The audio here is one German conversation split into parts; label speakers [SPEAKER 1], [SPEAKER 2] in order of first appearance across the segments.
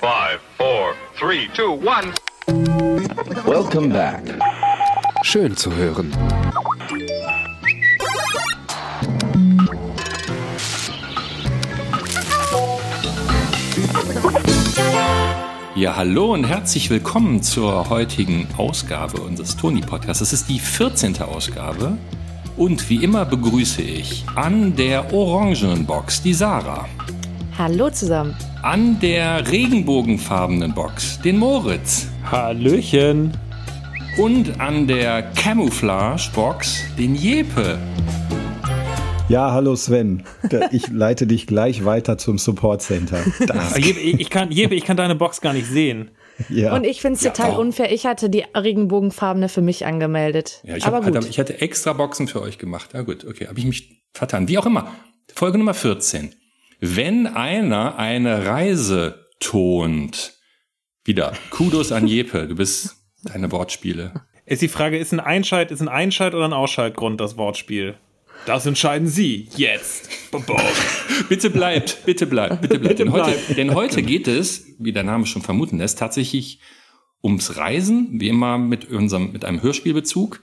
[SPEAKER 1] Five, four, three, two, one.
[SPEAKER 2] Welcome back.
[SPEAKER 3] Schön zu hören.
[SPEAKER 4] Ja, hallo und herzlich willkommen zur heutigen Ausgabe unseres Toni Podcasts. Es ist die 14. Ausgabe und wie immer begrüße ich an der orangenen Box die Sarah.
[SPEAKER 5] Hallo zusammen.
[SPEAKER 4] An der regenbogenfarbenen Box den Moritz.
[SPEAKER 6] Hallöchen.
[SPEAKER 4] Und an der Camouflage Box den Jepe.
[SPEAKER 7] Ja, hallo Sven. Ich leite dich gleich weiter zum Support Center.
[SPEAKER 6] Jeppe, ich kann, Jeppe, ich kann deine Box gar nicht sehen.
[SPEAKER 5] Ja. Und ich finde es total ja. unfair. Ich hatte die regenbogenfarbene für mich angemeldet.
[SPEAKER 4] Ja, ich, hab,
[SPEAKER 5] Aber
[SPEAKER 4] gut. ich hatte extra Boxen für euch gemacht. Ja gut, okay, habe ich mich vertan. Wie auch immer. Folge Nummer 14. Wenn einer eine Reise tont, wieder, Kudos an Jeppe, du bist deine Wortspiele.
[SPEAKER 6] Ist die Frage, ist ein Einschalt, ist ein Einschalt oder ein Ausschaltgrund das Wortspiel? Das entscheiden Sie jetzt.
[SPEAKER 4] bitte bleibt, bitte bleibt, bitte bleibt. Denn heute, denn heute geht es, wie der Name schon vermuten lässt, tatsächlich ums Reisen, wie immer mit unserem, mit einem Hörspielbezug.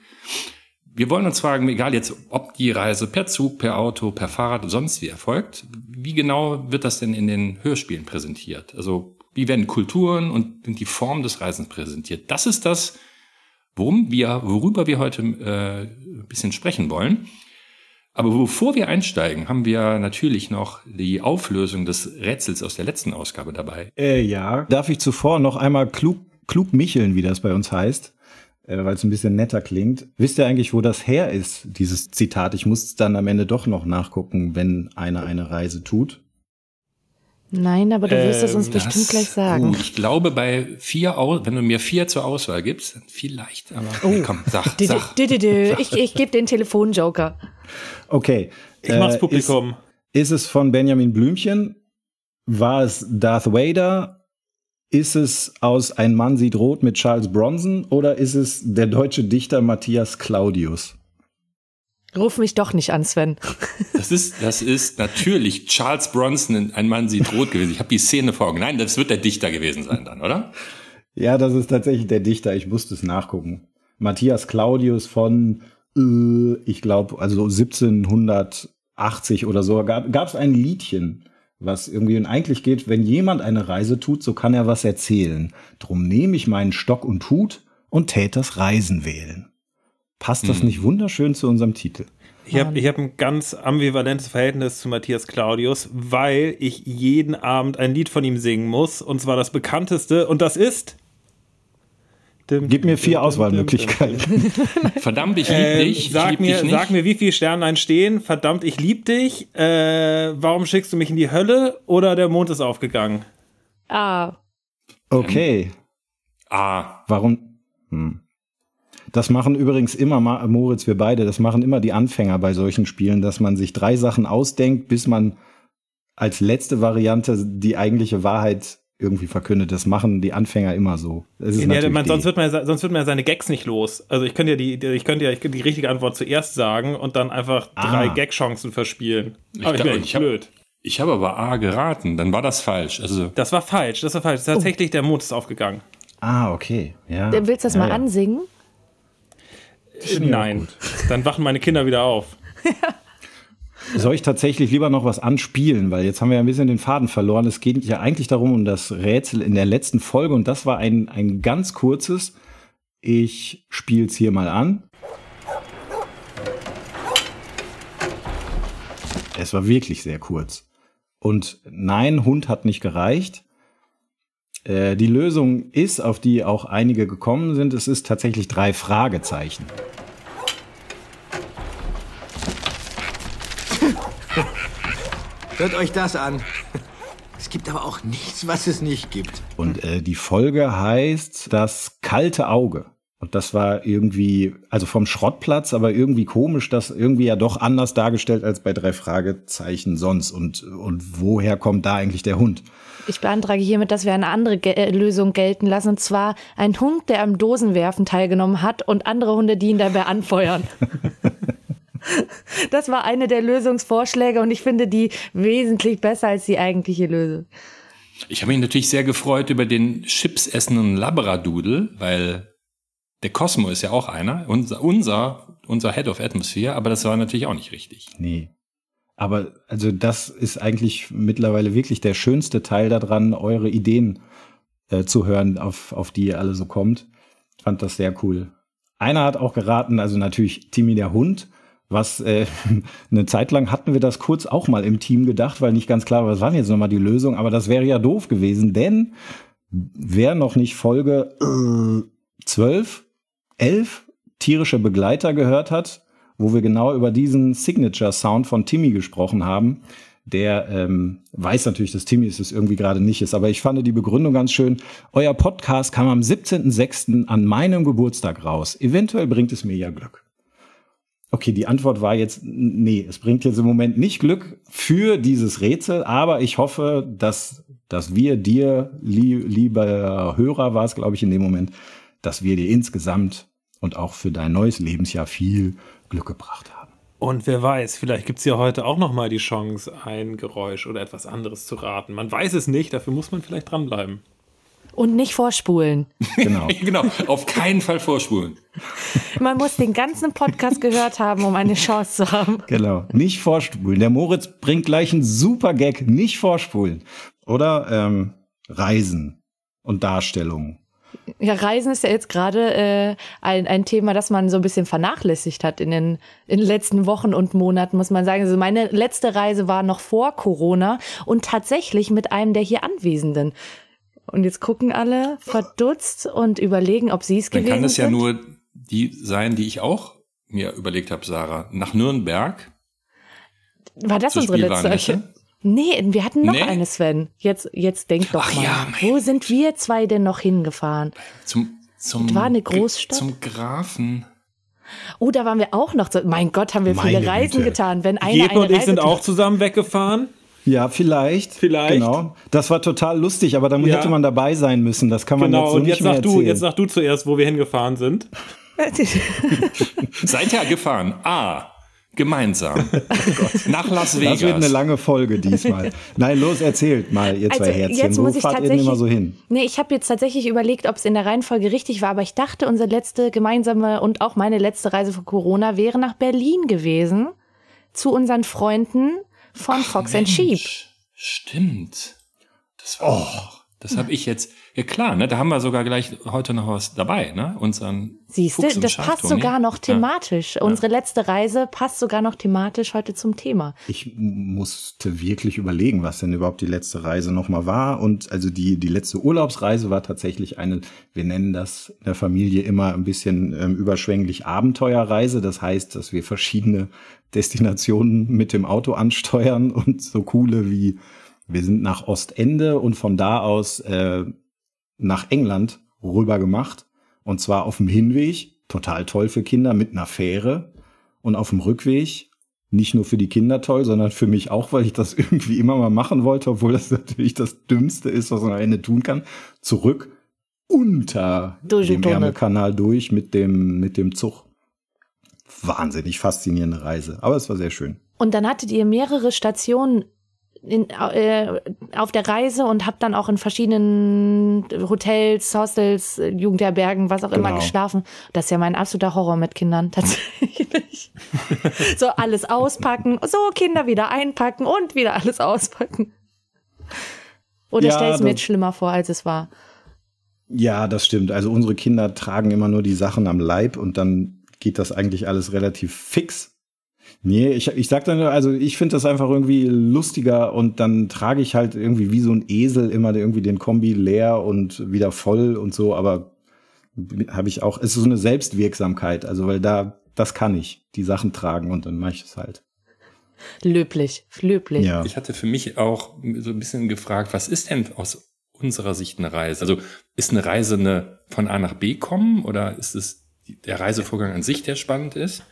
[SPEAKER 4] Wir wollen uns fragen, egal jetzt, ob die Reise per Zug, per Auto, per Fahrrad sonst wie erfolgt, wie genau wird das denn in den Hörspielen präsentiert? Also, wie werden Kulturen und die Form des Reisens präsentiert? Das ist das, worum wir, worüber wir heute äh, ein bisschen sprechen wollen. Aber bevor wir einsteigen, haben wir natürlich noch die Auflösung des Rätsels aus der letzten Ausgabe dabei.
[SPEAKER 7] Äh, ja. Darf ich zuvor noch einmal klug, klug micheln, wie das bei uns heißt? Äh, Weil es ein bisschen netter klingt. Wisst ihr eigentlich, wo das her ist, dieses Zitat? Ich muss dann am Ende doch noch nachgucken, wenn einer eine Reise tut.
[SPEAKER 5] Nein, aber du wirst ähm, es uns bestimmt gleich sagen.
[SPEAKER 4] Uh, ich glaube, bei vier, wenn du mir vier zur Auswahl gibst, vielleicht, aber oh. nee, komm, sag, sag.
[SPEAKER 5] Ich, ich gebe den Telefonjoker.
[SPEAKER 7] Okay.
[SPEAKER 6] Ich mach's äh, Publikum.
[SPEAKER 7] Ist, ist es von Benjamin Blümchen? War es Darth Vader? Ist es aus Ein Mann sieht rot mit Charles Bronson? Oder ist es der deutsche Dichter Matthias Claudius?
[SPEAKER 5] Ruf mich doch nicht an, Sven.
[SPEAKER 4] Das ist, das ist natürlich Charles Bronson, ein Mann sieht rot gewesen. Ich habe die Szene vor Augen. Nein, das wird der Dichter gewesen sein dann, oder?
[SPEAKER 7] Ja, das ist tatsächlich der Dichter. Ich musste es nachgucken. Matthias Claudius von, äh, ich glaube, also 1780 oder so, gab es ein Liedchen, was irgendwie und eigentlich geht, wenn jemand eine Reise tut, so kann er was erzählen. Drum nehme ich meinen Stock und Hut und tät das Reisen wählen. Passt das hm. nicht wunderschön zu unserem Titel?
[SPEAKER 6] Ich habe ich hab ein ganz ambivalentes Verhältnis zu Matthias Claudius, weil ich jeden Abend ein Lied von ihm singen muss, und zwar das bekannteste, und das ist.
[SPEAKER 7] Gib mir vier Auswahlmöglichkeiten.
[SPEAKER 4] Verdammt, ich lieb äh, dich.
[SPEAKER 6] Sag,
[SPEAKER 4] lieb
[SPEAKER 6] mir,
[SPEAKER 4] dich
[SPEAKER 6] sag mir, wie viele Sterne entstehen. Verdammt, ich lieb dich. Äh, warum schickst du mich in die Hölle? Oder der Mond ist aufgegangen.
[SPEAKER 5] Ah.
[SPEAKER 7] Okay.
[SPEAKER 4] Ah.
[SPEAKER 7] Warum? Hm. Das machen übrigens immer, Moritz, wir beide, das machen immer die Anfänger bei solchen Spielen, dass man sich drei Sachen ausdenkt, bis man als letzte Variante die eigentliche Wahrheit irgendwie verkündet. Das machen die Anfänger immer so.
[SPEAKER 6] Ja, man, sonst, wird man, sonst wird man ja seine Gags nicht los. Also ich könnte ja die, ich könnte ja die richtige Antwort zuerst sagen und dann einfach ah. drei Gag-Chancen verspielen.
[SPEAKER 4] Aber ich, ich bin blöd. Hab, ich habe aber A geraten, dann war das falsch. Also
[SPEAKER 6] das war falsch, das war falsch. Tatsächlich, oh. der Mond ist aufgegangen.
[SPEAKER 7] Ah, okay. Ja.
[SPEAKER 5] Willst du das
[SPEAKER 7] ja,
[SPEAKER 5] mal
[SPEAKER 7] ja.
[SPEAKER 5] ansingen?
[SPEAKER 6] Nein, dann wachen meine Kinder wieder auf.
[SPEAKER 7] Soll ich tatsächlich lieber noch was anspielen, weil jetzt haben wir ja ein bisschen den Faden verloren. Es geht ja eigentlich darum, um das Rätsel in der letzten Folge und das war ein, ein ganz kurzes. Ich spiele es hier mal an. Es war wirklich sehr kurz. Und nein, Hund hat nicht gereicht. Äh, die Lösung ist, auf die auch einige gekommen sind, es ist tatsächlich drei Fragezeichen.
[SPEAKER 2] Hört euch das an. Es gibt aber auch nichts, was es nicht gibt.
[SPEAKER 7] Und äh, die Folge heißt Das kalte Auge. Und das war irgendwie, also vom Schrottplatz, aber irgendwie komisch, das irgendwie ja doch anders dargestellt als bei drei Fragezeichen sonst. Und, und woher kommt da eigentlich der Hund?
[SPEAKER 5] Ich beantrage hiermit, dass wir eine andere Ge äh, Lösung gelten lassen. Und zwar ein Hund, der am Dosenwerfen teilgenommen hat und andere Hunde, die ihn dabei anfeuern. Das war eine der Lösungsvorschläge und ich finde die wesentlich besser als die eigentliche Lösung.
[SPEAKER 4] Ich habe mich natürlich sehr gefreut über den chipsessenden Labradoodle, weil der Cosmo ist ja auch einer, unser, unser, unser Head of Atmosphere, aber das war natürlich auch nicht richtig.
[SPEAKER 7] Nee. Aber also das ist eigentlich mittlerweile wirklich der schönste Teil daran, eure Ideen äh, zu hören, auf, auf die ihr alle so kommt. Fand das sehr cool. Einer hat auch geraten, also natürlich Timmy der Hund, was äh, eine Zeit lang hatten wir das kurz auch mal im Team gedacht, weil nicht ganz klar war, was war jetzt nochmal die Lösung, aber das wäre ja doof gewesen, denn wer noch nicht Folge äh, 12, 11 tierische Begleiter gehört hat, wo wir genau über diesen Signature-Sound von Timmy gesprochen haben, der ähm, weiß natürlich, dass Timmy es irgendwie gerade nicht ist. Aber ich fand die Begründung ganz schön. Euer Podcast kam am 17.06. an meinem Geburtstag raus. Eventuell bringt es mir ja Glück. Okay, die Antwort war jetzt, nee, es bringt jetzt im Moment nicht Glück für dieses Rätsel, aber ich hoffe, dass, dass wir dir, lieb, lieber Hörer war es, glaube ich, in dem Moment, dass wir dir insgesamt und auch für dein neues Lebensjahr viel Glück gebracht haben.
[SPEAKER 6] Und wer weiß, vielleicht gibt es ja heute auch noch mal die Chance, ein Geräusch oder etwas anderes zu raten. Man weiß es nicht, dafür muss man vielleicht dranbleiben.
[SPEAKER 5] Und nicht vorspulen.
[SPEAKER 7] Genau.
[SPEAKER 4] genau, auf keinen Fall vorspulen.
[SPEAKER 5] Man muss den ganzen Podcast gehört haben, um eine Chance zu haben.
[SPEAKER 7] Genau. Nicht vorspulen. Der Moritz bringt gleich einen super Gag. Nicht vorspulen. Oder ähm, Reisen und Darstellungen.
[SPEAKER 5] Ja, Reisen ist ja jetzt gerade äh, ein, ein Thema, das man so ein bisschen vernachlässigt hat in den, in den letzten Wochen und Monaten, muss man sagen. Also meine letzte Reise war noch vor Corona und tatsächlich mit einem der hier Anwesenden. Und jetzt gucken alle verdutzt und überlegen, ob sie es
[SPEAKER 4] Dann
[SPEAKER 5] gewesen
[SPEAKER 4] kann es ja
[SPEAKER 5] sind.
[SPEAKER 4] nur die sein, die ich auch mir überlegt habe, Sarah. Nach Nürnberg
[SPEAKER 5] War das unsere letzte? Nee, wir hatten noch
[SPEAKER 4] Nee?
[SPEAKER 5] eine, Sven. Jetzt, jetzt denk doch
[SPEAKER 4] Ach
[SPEAKER 5] mal.
[SPEAKER 4] ja,
[SPEAKER 5] Wo sind wir zwei denn noch hingefahren?
[SPEAKER 4] Zum, zum,
[SPEAKER 5] Das war eine Großstadt?
[SPEAKER 4] Zum Grafen.
[SPEAKER 5] Oh, da waren wir auch noch. So, mein Gott, haben wir viele
[SPEAKER 7] Meine
[SPEAKER 5] Reisen
[SPEAKER 7] Güte.
[SPEAKER 5] getan. Wenn einer
[SPEAKER 6] Jeppe
[SPEAKER 5] eine
[SPEAKER 6] und ich
[SPEAKER 5] Reise
[SPEAKER 6] sind auch zusammen weggefahren.
[SPEAKER 7] Ja, vielleicht.
[SPEAKER 6] Vielleicht.
[SPEAKER 7] Genau. Das war total lustig, aber dann
[SPEAKER 6] Ja.
[SPEAKER 7] hätte man dabei sein müssen. Das kann man
[SPEAKER 6] Genau,
[SPEAKER 7] jetzt so
[SPEAKER 6] und
[SPEAKER 7] nicht
[SPEAKER 6] jetzt
[SPEAKER 7] mehr
[SPEAKER 6] sag, du,
[SPEAKER 7] erzählen.
[SPEAKER 6] jetzt sag du zuerst, wo wir hingefahren sind.
[SPEAKER 4] Seid ihr gefahren? A. Gemeinsam. Nach Las Vegas.
[SPEAKER 7] das wird eine lange Folge diesmal. Nein, los, erzählt mal, ihr zwei
[SPEAKER 5] Also,
[SPEAKER 7] Herzchen.
[SPEAKER 5] jetzt
[SPEAKER 7] Wo
[SPEAKER 5] muss ich
[SPEAKER 7] fahrt ihr denn
[SPEAKER 5] tatsächlich-
[SPEAKER 7] immer so hin?
[SPEAKER 5] Nee, ich habe jetzt tatsächlich überlegt, ob es in der Reihenfolge richtig war, aber ich dachte, unsere letzte gemeinsame und auch meine letzte Reise vor Corona wäre nach Berlin gewesen. Zu unseren Freunden von Fox and Sheep.
[SPEAKER 4] Mensch, Stimmt. Das war auch. Das habe ich jetzt. Ja klar, ne? Da haben wir sogar gleich heute noch was dabei, ne? Unseren.
[SPEAKER 5] Siehst du, das passt
[SPEAKER 4] Toni.
[SPEAKER 5] sogar noch
[SPEAKER 4] Ja.
[SPEAKER 5] thematisch. Unsere letzte Reise passt sogar noch thematisch heute zum Thema.
[SPEAKER 7] Ich musste wirklich überlegen, was denn überhaupt die letzte Reise nochmal war. Und also die, die letzte Urlaubsreise war tatsächlich eine, wir nennen das in der Familie immer ein bisschen ähm, überschwänglich Abenteuerreise. Das heißt, dass wir verschiedene Destinationen mit dem Auto ansteuern und so coole wie wir sind nach Ostende und von da aus äh, nach England rüber gemacht. Und zwar auf dem Hinweg, total toll für Kinder, mit einer Fähre. Und auf dem Rückweg, nicht nur für die Kinder toll, sondern für mich auch, weil ich das irgendwie immer mal machen wollte, obwohl das natürlich das Dümmste ist, was man am Ende tun kann. Zurück unter
[SPEAKER 5] Durch
[SPEAKER 7] dem
[SPEAKER 5] Tunnel.
[SPEAKER 7] Ärmelkanal durch mit dem, mit dem Zug. Wahnsinnig faszinierende Reise. Aber es war sehr schön.
[SPEAKER 5] Und dann hattet ihr mehrere Stationen in, äh, auf der Reise und habt dann auch in verschiedenen Hotels, Hostels, Jugendherbergen, was auch immer
[SPEAKER 7] Genau.
[SPEAKER 5] geschlafen. Das ist ja mein absoluter Horror mit Kindern, tatsächlich. so alles auspacken, so Kinder wieder einpacken und wieder alles auspacken. Oder
[SPEAKER 7] Ja,
[SPEAKER 5] stell es mir jetzt schlimmer vor, als es war.
[SPEAKER 7] Ja, das stimmt. Also unsere Kinder tragen immer nur die Sachen am Leib und dann geht das eigentlich alles relativ fix. Nee, ich, ich sag dann, also ich finde das einfach irgendwie lustiger und dann trage ich halt irgendwie wie so ein Esel immer irgendwie den Kombi leer und wieder voll und so, aber habe ich auch, es ist so eine Selbstwirksamkeit, also weil da, das kann ich, die Sachen tragen und dann mache ich es halt.
[SPEAKER 5] Löblich, löblich.
[SPEAKER 7] Ja.
[SPEAKER 4] Ich hatte für mich auch so ein bisschen gefragt, was ist denn aus unserer Sicht eine Reise? Also ist eine Reise eine von A nach B kommen oder ist es der Reisevorgang an sich, der spannend ist?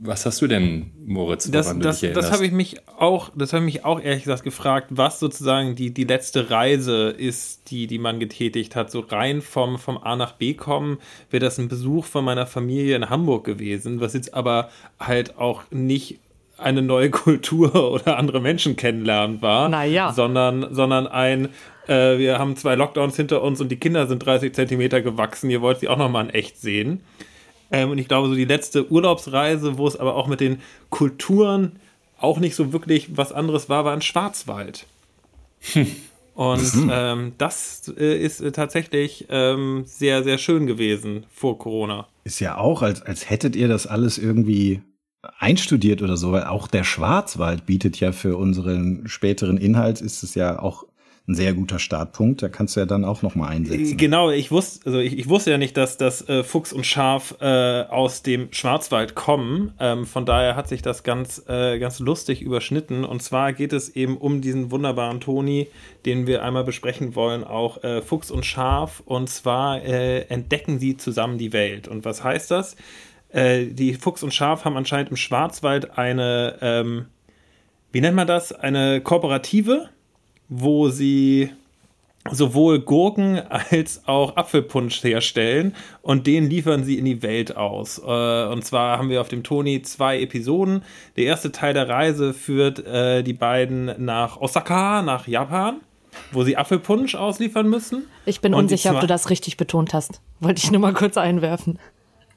[SPEAKER 4] Was hast du denn, Moritz,
[SPEAKER 6] Das,
[SPEAKER 4] woran du
[SPEAKER 6] das,
[SPEAKER 4] dich
[SPEAKER 6] das
[SPEAKER 4] erinnerst?
[SPEAKER 6] habe ich mich auch, das habe ich mich auch ehrlich gesagt gefragt, was sozusagen die, die letzte Reise ist, die, die man getätigt hat. So rein vom, vom A nach B kommen, wäre das ein Besuch von meiner Familie in Hamburg gewesen, was jetzt aber halt auch nicht eine neue Kultur oder andere Menschen kennenlernen war,
[SPEAKER 5] Na ja.
[SPEAKER 6] sondern, sondern ein Äh, wir haben zwei Lockdowns hinter uns und die Kinder sind 30 Zentimeter gewachsen. Ihr wollt sie auch nochmal in echt sehen. Ähm, und ich glaube, so die letzte Urlaubsreise, wo es aber auch mit den Kulturen auch nicht so wirklich was anderes war, war in Schwarzwald. Und ähm, das äh, ist äh, tatsächlich ähm, sehr, sehr schön gewesen vor Corona.
[SPEAKER 7] Ist ja auch, als, als hättet ihr das alles irgendwie einstudiert oder so, weil auch der Schwarzwald bietet ja für unseren späteren Inhalt, ist es ja auch ein sehr guter Startpunkt. Da kannst du ja dann auch noch mal einsetzen.
[SPEAKER 6] Genau, ich wusste, also ich, ich wusste ja nicht, dass das äh, Fuchs und Schaf äh, aus dem Schwarzwald kommen. Ähm, von daher hat sich das ganz, äh, ganz lustig überschnitten. Und zwar geht es eben um diesen wunderbaren Toni, den wir einmal besprechen wollen, auch äh, Fuchs und Schaf. Und zwar äh, entdecken sie zusammen die Welt. Und was heißt das? Äh, die Fuchs und Schaf haben anscheinend im Schwarzwald eine, ähm, wie nennt man das? Eine Kooperative wo sie sowohl Gurken als auch Apfelpunsch herstellen und den liefern sie in die Welt aus. Äh, und zwar haben wir auf dem Toni zwei Episoden. Der erste Teil der Reise führt äh, die beiden nach Osaka, nach Japan, wo sie Apfelpunsch ausliefern müssen.
[SPEAKER 5] Ich bin
[SPEAKER 6] Und
[SPEAKER 5] unsicher, ob du das richtig betont hast. Wollte ich nur mal kurz einwerfen.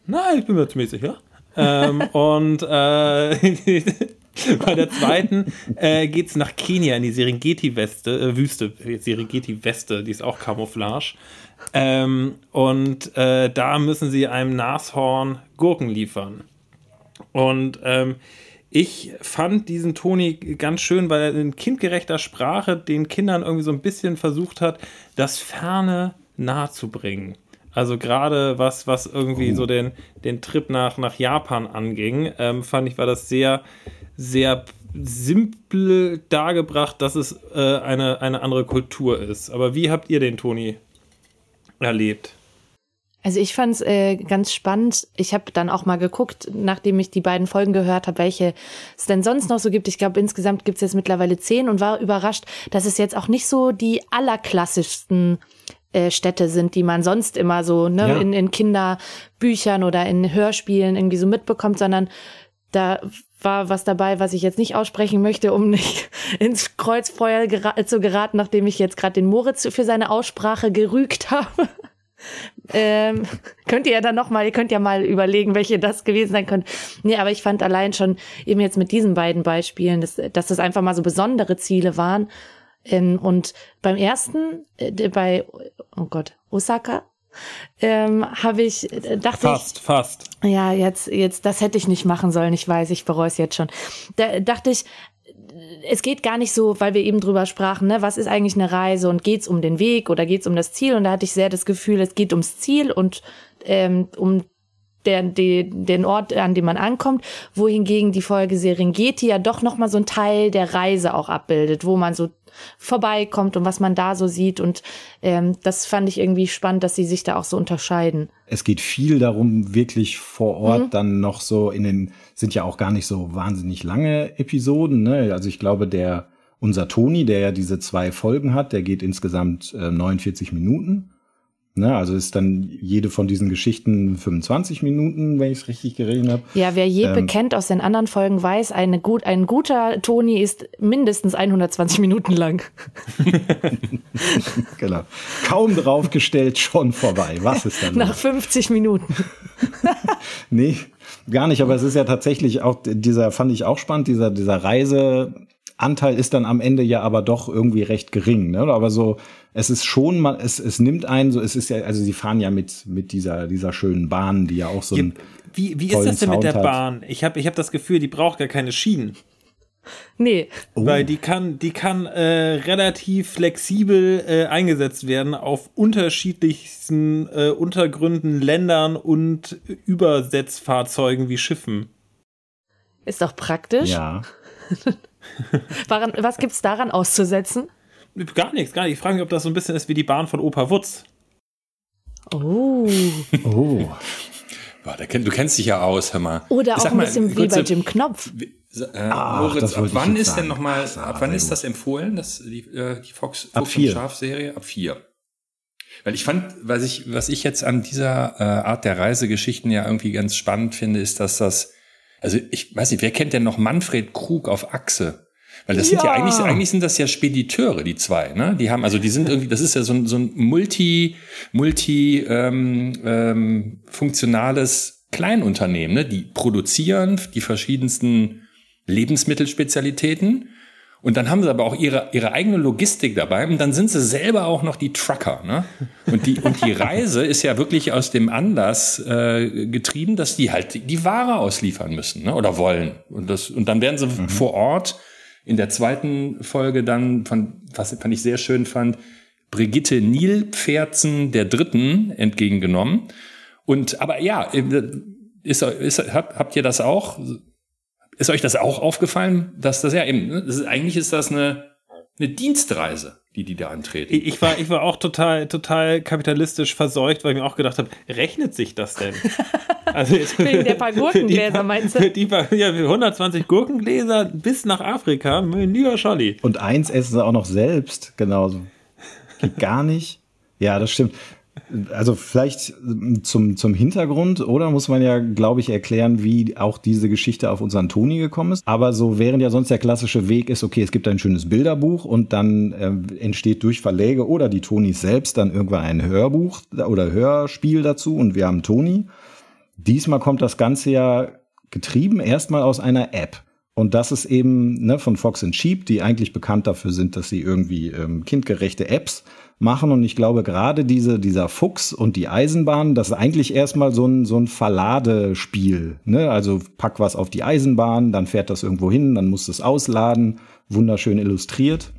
[SPEAKER 6] Nein, ich bin mir ziemlich sicher. ähm, und äh, bei der zweiten äh, geht es nach Kenia in die Serengeti-Weste, äh, Wüste, Serengeti-Weste, die ist auch Camouflage. Ähm, und äh, da müssen sie einem Nashorn Gurken liefern. Und ähm, ich fand diesen Toni ganz schön, weil er in kindgerechter Sprache den Kindern irgendwie so ein bisschen versucht hat, das Ferne nahezubringen. Also gerade was, was irgendwie so den, den Trip nach, nach Japan anging, ähm, fand ich, war das sehr, sehr simpel dargebracht, dass es äh, eine, eine andere Kultur ist. Aber wie habt ihr den Toni erlebt?
[SPEAKER 5] Also ich fand es äh, ganz spannend. Ich habe dann auch mal geguckt, nachdem ich die beiden Folgen gehört habe, welche es denn sonst noch so gibt. Ich glaube, insgesamt gibt es jetzt mittlerweile zehn und war überrascht, dass es jetzt auch nicht so die allerklassischsten äh, Städte sind, die man sonst immer so ne,
[SPEAKER 7] Ja.
[SPEAKER 5] in, in Kinderbüchern oder in Hörspielen irgendwie so mitbekommt, sondern da war was dabei, was ich jetzt nicht aussprechen möchte, um nicht ins Kreuzfeuer gera zu geraten, nachdem ich jetzt gerade den Moritz für seine Aussprache gerügt habe. ähm, könnt ihr ja dann noch mal, ihr könnt ja mal überlegen, welche das gewesen sein könnte. Nee, aber ich fand allein schon eben jetzt mit diesen beiden Beispielen, dass, dass das einfach mal so besondere Ziele waren. Ähm, und beim ersten, äh, bei, oh Gott, Osaka, ähm, habe ich, äh, dachte ich,
[SPEAKER 6] Fast, fast.
[SPEAKER 5] ja, jetzt, jetzt, das hätte ich nicht machen sollen. Ich weiß, ich bereue es jetzt schon. Da dachte ich, es geht gar nicht so, weil wir eben drüber sprachen, ne, was ist eigentlich eine Reise und geht's um den Weg oder geht's um das Ziel? Und da hatte ich sehr das Gefühl, es geht ums Ziel und ähm, um der, die, den Ort, an dem man ankommt, wohingegen die Folge Serengeti ja doch nochmal so ein Teil der Reise auch abbildet, wo man so vorbeikommt und was man da so sieht. Und ähm, das fand ich irgendwie spannend, dass sie sich da auch so unterscheiden.
[SPEAKER 7] Es geht viel darum, wirklich vor Ort dann noch so in den, sind ja auch gar nicht so wahnsinnig lange Episoden, ne? Also ich glaube, der, unser Toni, der ja diese zwei Folgen hat, der geht insgesamt äh, 49 Minuten. Ne? Also ist dann jede von diesen Geschichten 25 Minuten, wenn ich es richtig gerechnet habe.
[SPEAKER 5] Ja, wer Jeppe
[SPEAKER 7] Ähm.
[SPEAKER 5] kennt aus den anderen Folgen weiß, eine gut, ein guter Toni ist mindestens 120 Minuten lang.
[SPEAKER 7] Genau. Kaum draufgestellt, schon vorbei. Was ist dann?
[SPEAKER 5] Nach
[SPEAKER 7] los?
[SPEAKER 5] 50 Minuten.
[SPEAKER 7] Nee, gar nicht. Aber es ist ja tatsächlich auch dieser, fand ich auch spannend, dieser, dieser Reiseanteil ist dann am Ende ja aber doch irgendwie recht gering. Ne? Aber so, es ist schon mal, es, es nimmt einen so, es ist ja, also sie fahren ja mit, mit dieser, dieser schönen Bahn, die ja auch so ein,
[SPEAKER 6] Wie, wie ist das denn mit der
[SPEAKER 7] Sound hat.
[SPEAKER 6] Bahn? Ich habe ich hab das Gefühl, die braucht gar keine Schienen.
[SPEAKER 5] Nee,
[SPEAKER 7] Oh.
[SPEAKER 6] Weil die kann, die kann äh, relativ flexibel äh, eingesetzt werden auf unterschiedlichsten äh, Untergründen, Ländern und Übersetzfahrzeugen wie Schiffen.
[SPEAKER 5] ist doch praktisch.
[SPEAKER 7] ja.
[SPEAKER 5] Was gibt's daran auszusetzen?
[SPEAKER 6] Gar nichts, gar nicht. Ich frage mich, ob das so ein bisschen ist wie die Bahn von Opa Wutz.
[SPEAKER 5] Oh.
[SPEAKER 7] Oh.
[SPEAKER 4] Boah, kenn, du kennst dich ja aus, hör mal.
[SPEAKER 5] Oder
[SPEAKER 4] Ich
[SPEAKER 5] auch ein
[SPEAKER 4] mal,
[SPEAKER 5] bisschen wie
[SPEAKER 4] kurze-
[SPEAKER 5] bei Jim Knopf.
[SPEAKER 4] Wie- Äh,
[SPEAKER 7] Ach,
[SPEAKER 4] Moritz,
[SPEAKER 7] das
[SPEAKER 4] ab wann ist denn
[SPEAKER 7] sagen.
[SPEAKER 4] nochmal,
[SPEAKER 7] Ach,
[SPEAKER 4] ab wann ist das empfohlen, das, die, äh, die Fox,
[SPEAKER 7] Ab
[SPEAKER 4] Fuchs
[SPEAKER 7] vier.
[SPEAKER 4] und Schaf-Serie? Ab vier. Weil ich fand, was ich, was ich jetzt an dieser äh, Art der Reisegeschichten ja irgendwie ganz spannend finde, ist, dass das, also ich weiß nicht, wer kennt denn noch Manfred Krug auf Achse? Weil das sind ja eigentlich, eigentlich sind das ja Spediteure, die zwei, ne? Die haben, also die sind irgendwie, das ist ja so ein, so ein multi, multi ähm, ähm, funktionales Kleinunternehmen, ne? Die produzieren die verschiedensten Lebensmittelspezialitäten und dann haben sie aber auch ihre, ihre eigene Logistik dabei und dann sind sie selber auch noch die Trucker. Ne? Und, die, und die Reise ist ja wirklich aus dem Anlass äh, getrieben, dass die halt die Ware ausliefern müssen ne? oder wollen. Und, das, und dann werden sie mhm. vor Ort in der zweiten Folge dann, von, was fand ich sehr schön fand, Brigitte Nilpferzen der Dritten entgegengenommen. Und aber ja, ist, ist, habt, habt ihr das auch? Ist euch das auch aufgefallen, dass das ja eben, ne, das ist, eigentlich ist das eine, eine Dienstreise, die die da antreten.
[SPEAKER 6] Ich war, ich war auch total, total kapitalistisch verseucht, weil ich mir auch gedacht habe, rechnet sich das denn?
[SPEAKER 5] Also jetzt, Wegen der paar Gurkengläser, meinst du?
[SPEAKER 6] Die paar, ja, für 120 Gurkengläser bis nach Afrika, lieber Scholli.
[SPEAKER 7] Und eins essen sie auch noch selbst, genauso. Geht gar nicht. Ja, das stimmt. Also vielleicht ähm, zum, zum Hintergrund, oder muss man ja, glaube ich, erklären, wie auch diese Geschichte auf unseren Toni gekommen ist. Aber so während ja sonst der klassische Weg ist, okay, es gibt ein schönes Bilderbuch und dann äh, entsteht durch Verläge oder die Tonis selbst dann irgendwann ein Hörbuch oder Hörspiel dazu und wir haben Toni. Diesmal kommt das Ganze ja getrieben erstmal aus einer App. Und das ist eben ne, von Fox and Sheep, die eigentlich bekannt dafür sind, dass sie irgendwie ähm, kindgerechte Apps machen. Und ich glaube, gerade diese, dieser Fuchs und die Eisenbahn, das ist eigentlich erstmal so ein, so ein Verladespiel. Ne? Also pack was auf die Eisenbahn, dann fährt das irgendwo hin, dann musst du es ausladen, wunderschön illustriert.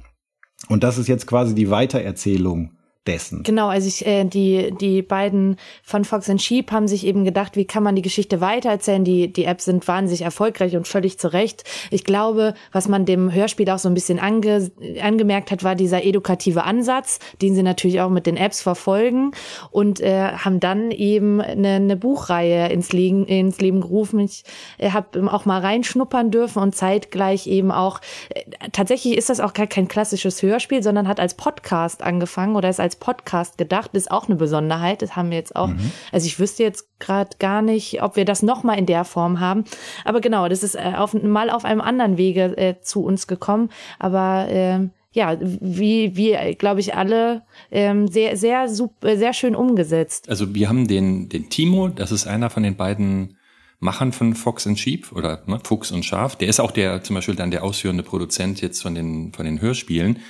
[SPEAKER 7] Und das ist jetzt quasi die Weitererzählung dessen.
[SPEAKER 5] Genau, also ich, äh, die, die beiden von Fox and Sheep haben sich eben gedacht, wie kann man die Geschichte weitererzählen? Die, die Apps sind wahnsinnig erfolgreich und völlig zu Recht. Ich glaube, was man dem Hörspiel auch so ein bisschen ange, angemerkt hat, war dieser edukative Ansatz, den sie natürlich auch mit den Apps verfolgen und äh, haben dann eben eine, eine Buchreihe ins Leben, ins Leben gerufen. Ich äh, habe auch mal reinschnuppern dürfen und zeitgleich eben auch, äh, tatsächlich ist das auch gar kein klassisches Hörspiel, sondern hat als Podcast angefangen oder ist als als Podcast gedacht, ist auch eine Besonderheit. Das haben wir jetzt auch. Mhm. Also ich wüsste jetzt gerade gar nicht, ob wir das nochmal in der Form haben. Aber genau, das ist äh, auf, mal auf einem anderen Wege äh, zu uns gekommen. Aber äh, ja, wie, wie glaube ich, alle ähm, sehr, sehr, super, sehr schön umgesetzt.
[SPEAKER 4] Also wir haben den, den Timo, das ist einer von den beiden Machern von Fox and Sheep oder ne, Fuchs und Schaf. Der ist auch der, zum Beispiel dann der ausführende Produzent jetzt von den, von den Hörspielen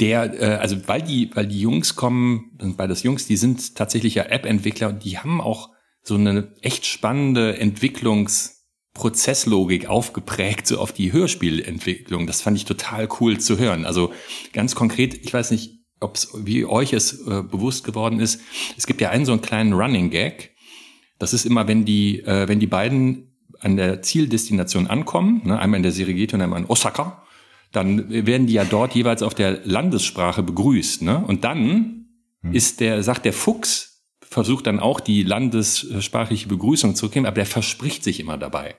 [SPEAKER 4] der, äh, also weil die, weil die Jungs kommen, weil das Jungs, die sind tatsächlich ja App-Entwickler und die haben auch so eine echt spannende Entwicklungsprozesslogik aufgeprägt, so auf die Hörspielentwicklung. Das fand ich total cool zu hören. Also ganz konkret, ich weiß nicht, ob's, wie euch es äh, bewusst geworden ist. Es gibt ja einen so einen kleinen Running Gag. Das ist immer, wenn die, äh, wenn die beiden an der Zieldestination ankommen, ne, einmal in der Serengeti und einmal in Osaka, dann werden die ja dort jeweils auf der Landessprache begrüßt. Ne? Und dann hm. ist der, sagt der Fuchs, versucht dann auch die landessprachliche Begrüßung zu geben, aber der verspricht sich immer dabei.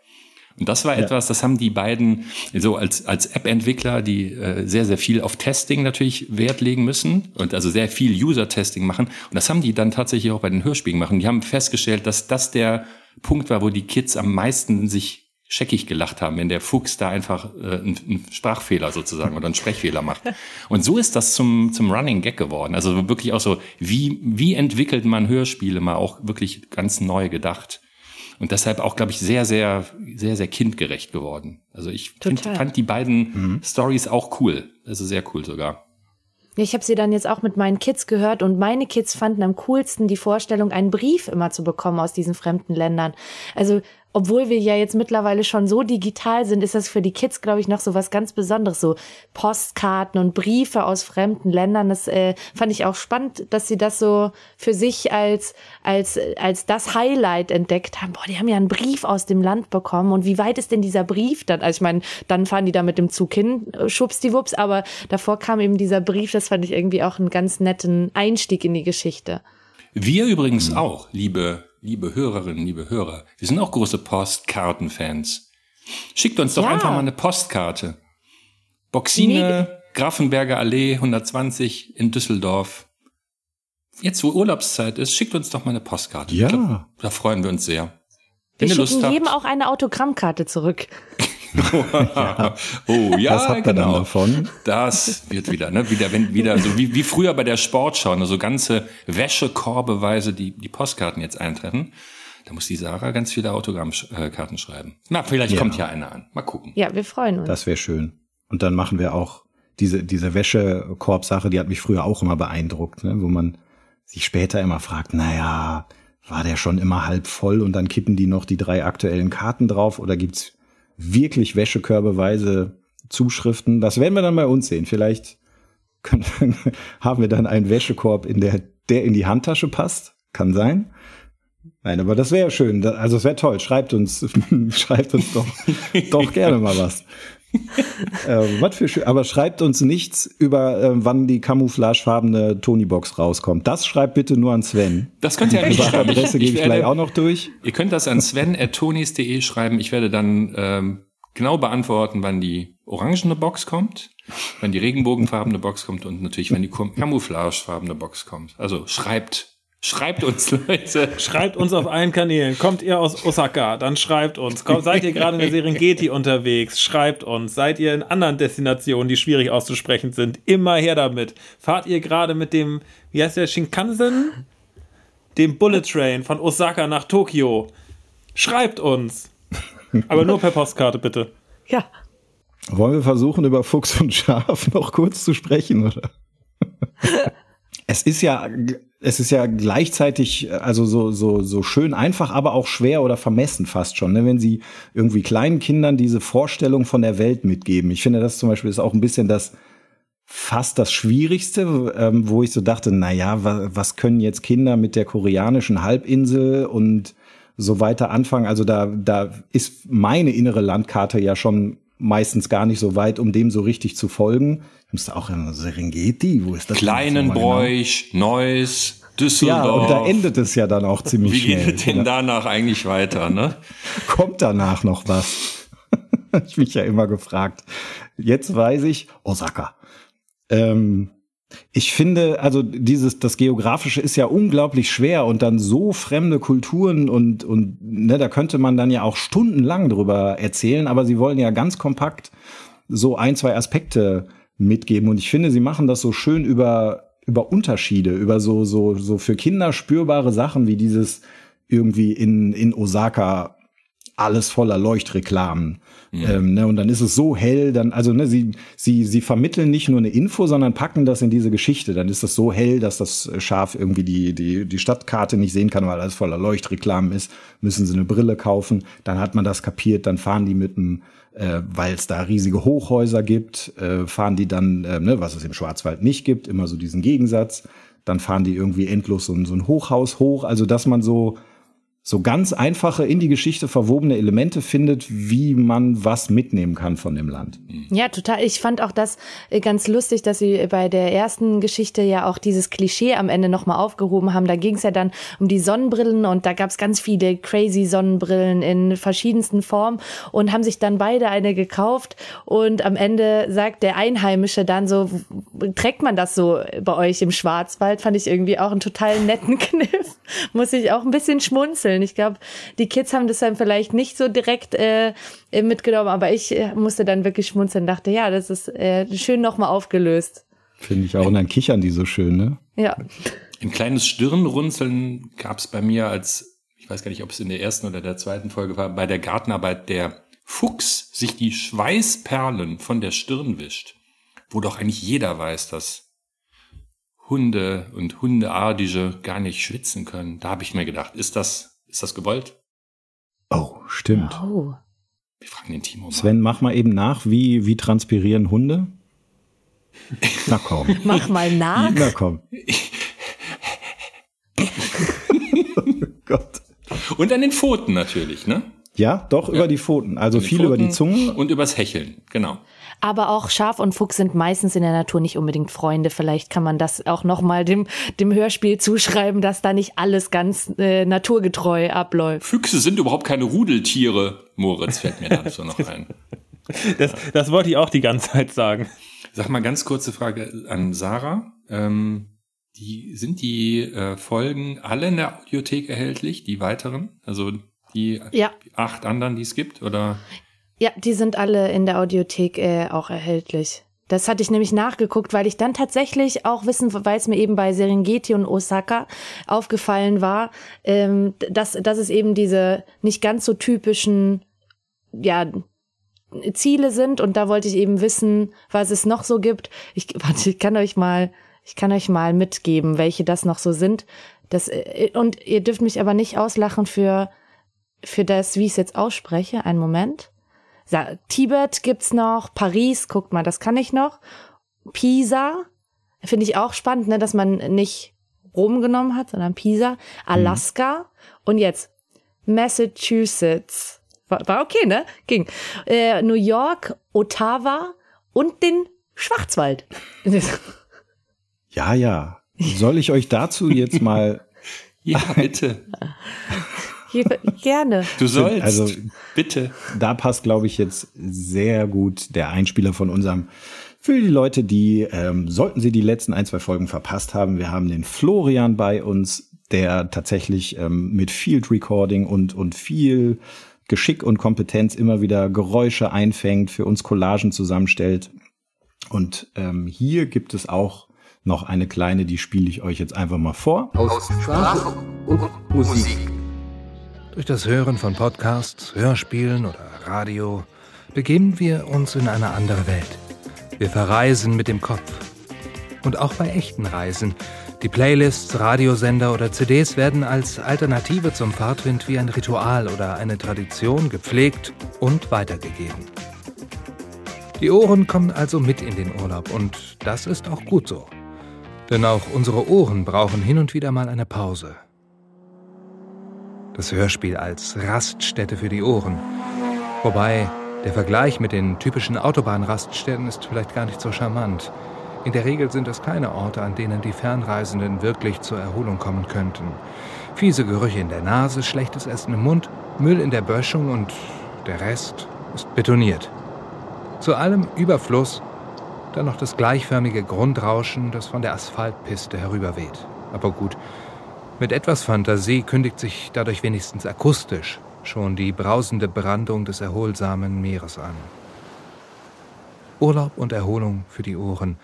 [SPEAKER 4] Und das war ja. etwas, das haben die beiden so als, als App-Entwickler, die äh, sehr, sehr viel auf Testing natürlich Wert legen müssen und also sehr viel User-Testing machen. Und das haben die dann tatsächlich auch bei den Hörspielen gemacht. Die haben festgestellt, dass das der Punkt war, wo die Kids am meisten sich scheckig gelacht haben, wenn der Fuchs da einfach äh, einen Sprachfehler sozusagen oder einen Sprechfehler macht. Und so ist das zum, zum Running Gag geworden. Also wirklich auch so, wie, wie entwickelt man Hörspiele mal auch wirklich ganz neu gedacht. Und deshalb auch, glaube ich, sehr, sehr, sehr, sehr kindgerecht geworden. Also ich find, fand die beiden mhm. Stories auch cool. Also sehr cool sogar.
[SPEAKER 5] Ich habe sie dann jetzt auch mit meinen Kids gehört und meine Kids fanden am coolsten die Vorstellung, einen Brief immer zu bekommen aus diesen fremden Ländern. Also obwohl wir ja jetzt mittlerweile schon so digital sind, ist das für die Kids, glaube ich, noch so was ganz Besonderes. So Postkarten und Briefe aus fremden Ländern. Das äh, fand ich auch spannend, dass sie das so für sich als, als, als das Highlight entdeckt haben. Boah, die haben ja einen Brief aus dem Land bekommen. Und wie weit ist denn dieser Brief dann? Also ich meine, dann fahren die da mit dem Zug hin, äh, schubsdiwups, aber davor kam eben dieser Brief. Das fand ich irgendwie auch einen ganz netten Einstieg in die Geschichte.
[SPEAKER 4] Wir übrigens auch, liebe liebe Hörerinnen, liebe Hörer, wir sind auch große Postkartenfans. Schickt uns doch ja. einfach mal eine Postkarte. Boxine, nee. Grafenberger Allee 120 in Düsseldorf. Jetzt, wo Urlaubszeit ist, schickt uns doch mal eine Postkarte.
[SPEAKER 7] Ja. Glaub,
[SPEAKER 4] da freuen wir uns sehr.
[SPEAKER 5] Wenn wir schicken jedem auch eine Autogrammkarte zurück.
[SPEAKER 4] oh ja,
[SPEAKER 7] Was habt ihr
[SPEAKER 4] genau.
[SPEAKER 7] dann davon?
[SPEAKER 4] Das wird wieder, ne? Wieder, wenn, wieder, so wie, wie früher bei der Sportschau, ne? so ganze Wäschekorbeweise die, die Postkarten jetzt eintreffen. Da muss die Sarah ganz viele Autogrammkarten schreiben. Na, vielleicht
[SPEAKER 7] Ja.
[SPEAKER 4] kommt ja einer an. Mal gucken.
[SPEAKER 5] Ja, wir freuen uns.
[SPEAKER 7] Das wäre schön. Und dann machen wir auch diese, diese Wäschekorb-Sache, die hat mich früher auch immer beeindruckt, ne? wo man sich später immer fragt, naja, war der schon immer halb voll und dann kippen die noch die drei aktuellen Karten drauf oder gibt's wirklich wäschekörbeweise Zuschriften? Das werden wir dann bei uns sehen. Vielleicht können, haben wir dann einen Wäschekorb, in der, der in die Handtasche passt. Kann sein. Nein, aber das wäre schön. Also es wäre toll. Schreibt uns, schreibt uns doch, doch gerne mal was. äh, was für schön. Aber schreibt uns nichts über, äh, wann die camouflagefarbene Tony-Box rauskommt. Das schreibt bitte nur an Sven.
[SPEAKER 4] Das könnt ihr an mich
[SPEAKER 7] Unsere
[SPEAKER 4] schreiben.
[SPEAKER 7] Adresse gebe ich
[SPEAKER 4] werde-
[SPEAKER 7] gleich auch noch durch.
[SPEAKER 4] Ihr könnt das an sven.tonis.de schreiben. Ich werde dann ähm, genau beantworten, wann die orangene Box kommt, wann die regenbogenfarbene Box kommt und natürlich, wann die camouflagefarbene Box kommt. Also schreibt, schreibt uns, Leute.
[SPEAKER 6] Schreibt uns auf allen Kanälen. Kommt ihr aus Osaka, dann schreibt uns. Kommt, seid ihr gerade in der Serengeti unterwegs? Schreibt uns. Seid ihr in anderen Destinationen, die schwierig auszusprechen sind? Immer her damit. Fahrt ihr gerade mit dem, wie heißt der, Shinkansen? Dem Bullet Train von Osaka nach Tokio? Schreibt uns. Aber nur per Postkarte, bitte.
[SPEAKER 5] ja.
[SPEAKER 7] Wollen wir versuchen, über Fuchs und Schaf noch kurz zu sprechen, oder? es ist ja, es ist ja gleichzeitig, also so, so, so schön einfach, aber auch schwer oder vermessen fast schon, ne? wenn sie irgendwie kleinen Kindern diese Vorstellung von der Welt mitgeben. Ich finde, das zum Beispiel ist auch ein bisschen das, fast das Schwierigste, ähm, wo ich so dachte, na ja, wa was können jetzt Kinder mit der koreanischen Halbinsel und so weiter anfangen? Also da, da ist meine innere Landkarte ja schon meistens gar nicht so weit, um dem so richtig zu folgen. Ich musste auch immer Serengeti, wo ist das? nochmal genau?
[SPEAKER 4] Kleinenbräuch, Neuss,
[SPEAKER 7] Ja,
[SPEAKER 4] Düsseldorf.
[SPEAKER 7] und da endet es ja dann auch ziemlich
[SPEAKER 4] Wie
[SPEAKER 7] schnell.
[SPEAKER 4] geht denn danach eigentlich weiter, ne?
[SPEAKER 7] Kommt danach noch was? ich mich ja immer gefragt. Jetzt weiß ich, Osaka. Ähm, ich finde, also dieses, das Geografische ist ja unglaublich schwer und dann so fremde Kulturen und, und ne, da könnte man dann ja auch stundenlang drüber erzählen, aber sie wollen ja ganz kompakt so ein, zwei Aspekte mitgeben und ich finde, sie machen das so schön über, über Unterschiede, über so, so, so für Kinder spürbare Sachen wie dieses irgendwie in, in Osaka alles voller Leuchtreklamen. Ähm, ne, und dann ist es so hell, dann, also ne, sie, sie, sie vermitteln nicht nur eine Info, sondern packen das in diese Geschichte. Dann ist das so hell, dass das Schaf irgendwie die, die, die Stadtkarte nicht sehen kann, weil alles voller Leuchtreklamen ist. Müssen sie eine Brille kaufen. Dann hat man das kapiert, dann fahren die mit dem, äh, weil es da riesige Hochhäuser gibt, äh, fahren die dann, äh, ne, was es im Schwarzwald nicht gibt, immer so diesen Gegensatz. Dann fahren die irgendwie endlos so, so ein Hochhaus hoch. Also, dass man so, so ganz einfache in die Geschichte verwobene Elemente findet, wie man was mitnehmen kann von dem Land.
[SPEAKER 5] Ja, total. Ich fand auch das äh, ganz lustig, dass sie bei der ersten Geschichte ja auch dieses Klischee am Ende nochmal aufgehoben haben. Da ging es ja dann um die Sonnenbrillen und da gab es ganz viele crazy Sonnenbrillen in verschiedensten Formen und haben sich dann beide eine gekauft und am Ende sagt der Einheimische dann so, trägt man das so bei euch im Schwarzwald? Fand ich irgendwie auch einen total netten Kniff. Muss ich auch ein bisschen schmunzeln. Ich glaube, die Kids haben das dann vielleicht nicht so direkt äh, äh, mitgenommen, aber ich äh, musste dann wirklich schmunzeln, dachte, ja, das ist äh, schön nochmal aufgelöst.
[SPEAKER 7] Finde ich auch. Und dann kichern die so schön, ne?
[SPEAKER 5] Ja.
[SPEAKER 4] Ein kleines Stirnrunzeln gab es bei mir als, ich weiß gar nicht, ob es in der ersten oder der zweiten Folge war, bei der Gartenarbeit der Fuchs sich die Schweißperlen von der Stirn wischt. Wo doch eigentlich jeder weiß, dass Hunde und Hundeartige gar nicht schwitzen können. Da habe ich mir gedacht, ist das, ist das gewollt?
[SPEAKER 7] Oh, stimmt.
[SPEAKER 5] Oh.
[SPEAKER 4] Wir fragen den Timo mal.
[SPEAKER 7] Sven, mach mal eben nach, wie, wie transpirieren Hunde? Na komm.
[SPEAKER 5] Mach mal nach.
[SPEAKER 7] Na komm. Gott.
[SPEAKER 4] Und an den Pfoten natürlich, ne?
[SPEAKER 7] Ja, doch über die Pfoten. Also viel über die
[SPEAKER 4] Pfoten
[SPEAKER 7] Zunge.
[SPEAKER 4] Und übers Hecheln, genau.
[SPEAKER 5] Aber auch Schaf und Fuchs sind meistens in der Natur nicht unbedingt Freunde. Vielleicht kann man das auch nochmal dem, dem Hörspiel zuschreiben, dass da nicht alles ganz äh, naturgetreu abläuft.
[SPEAKER 4] Füchse sind überhaupt keine Rudeltiere. Moritz fällt mir dazu noch ein.
[SPEAKER 6] Das, das wollte ich auch die ganze Zeit sagen.
[SPEAKER 4] Sag mal ganz kurze Frage an Sarah. Ähm, die, sind die äh, Folgen alle in der Audiothek erhältlich, die weiteren? Also die
[SPEAKER 5] Ja.
[SPEAKER 4] acht anderen, die es gibt? Oder
[SPEAKER 5] Ja, die sind alle in der Audiothek äh, auch erhältlich. Das hatte ich nämlich nachgeguckt, weil ich dann tatsächlich auch wissen, weil es mir eben bei Serengeti und Osaka aufgefallen war, ähm, dass, dass es eben diese nicht ganz so typischen, ja, Ziele sind und da wollte ich eben wissen, was es noch so gibt. Ich, warte, ich kann euch mal, ich kann euch mal mitgeben, welche das noch so sind. Das, äh, und ihr dürft mich aber nicht auslachen für, für das, wie ich es jetzt ausspreche. Einen Moment. Tibet gibt's noch, Paris, guckt mal, das kann ich noch. Pisa, finde ich auch spannend, ne, dass man nicht Rom genommen hat, sondern Pisa, Alaska mhm. und jetzt Massachusetts. War, war okay, ne? Ging. Äh, New York, Ottawa und den Schwarzwald.
[SPEAKER 7] Ja, ja. Soll ich euch dazu jetzt mal.
[SPEAKER 4] ja, bitte.
[SPEAKER 5] Gerne.
[SPEAKER 4] Du sollst. Also, bitte.
[SPEAKER 7] Da passt, glaube ich, jetzt sehr gut der Einspieler von unserem. Für die Leute, die, ähm, sollten sie die letzten ein, zwei Folgen verpasst haben, wir haben den Florian bei uns, der tatsächlich ähm, mit Field Recording und, und viel Geschick und Kompetenz immer wieder Geräusche einfängt, für uns Collagen zusammenstellt. Und ähm, hier gibt es auch noch eine kleine, die spiele ich euch jetzt einfach mal vor.
[SPEAKER 2] Aus Sprache und Musik.
[SPEAKER 3] Durch das Hören von Podcasts, Hörspielen oder Radio begeben wir uns in eine andere Welt. Wir verreisen mit dem Kopf. Und auch bei echten Reisen. Die Playlists, Radiosender oder CDs werden als Alternative zum Fahrtwind wie ein Ritual oder eine Tradition gepflegt und weitergegeben. Die Ohren kommen also mit in den Urlaub und das ist auch gut so. Denn auch unsere Ohren brauchen hin und wieder mal eine Pause. Das Hörspiel als Raststätte für die Ohren. Wobei der Vergleich mit den typischen Autobahnraststätten ist vielleicht gar nicht so charmant. In der Regel sind es keine Orte, an denen die Fernreisenden wirklich zur Erholung kommen könnten. Fiese Gerüche in der Nase, schlechtes Essen im Mund, Müll in der Böschung und der Rest ist betoniert. Zu allem Überfluss dann noch das gleichförmige Grundrauschen, das von der Asphaltpiste herüberweht. Aber gut, mit etwas Fantasie kündigt sich dadurch wenigstens akustisch schon die brausende Brandung des erholsamen Meeres an. Urlaub und Erholung für die Ohren.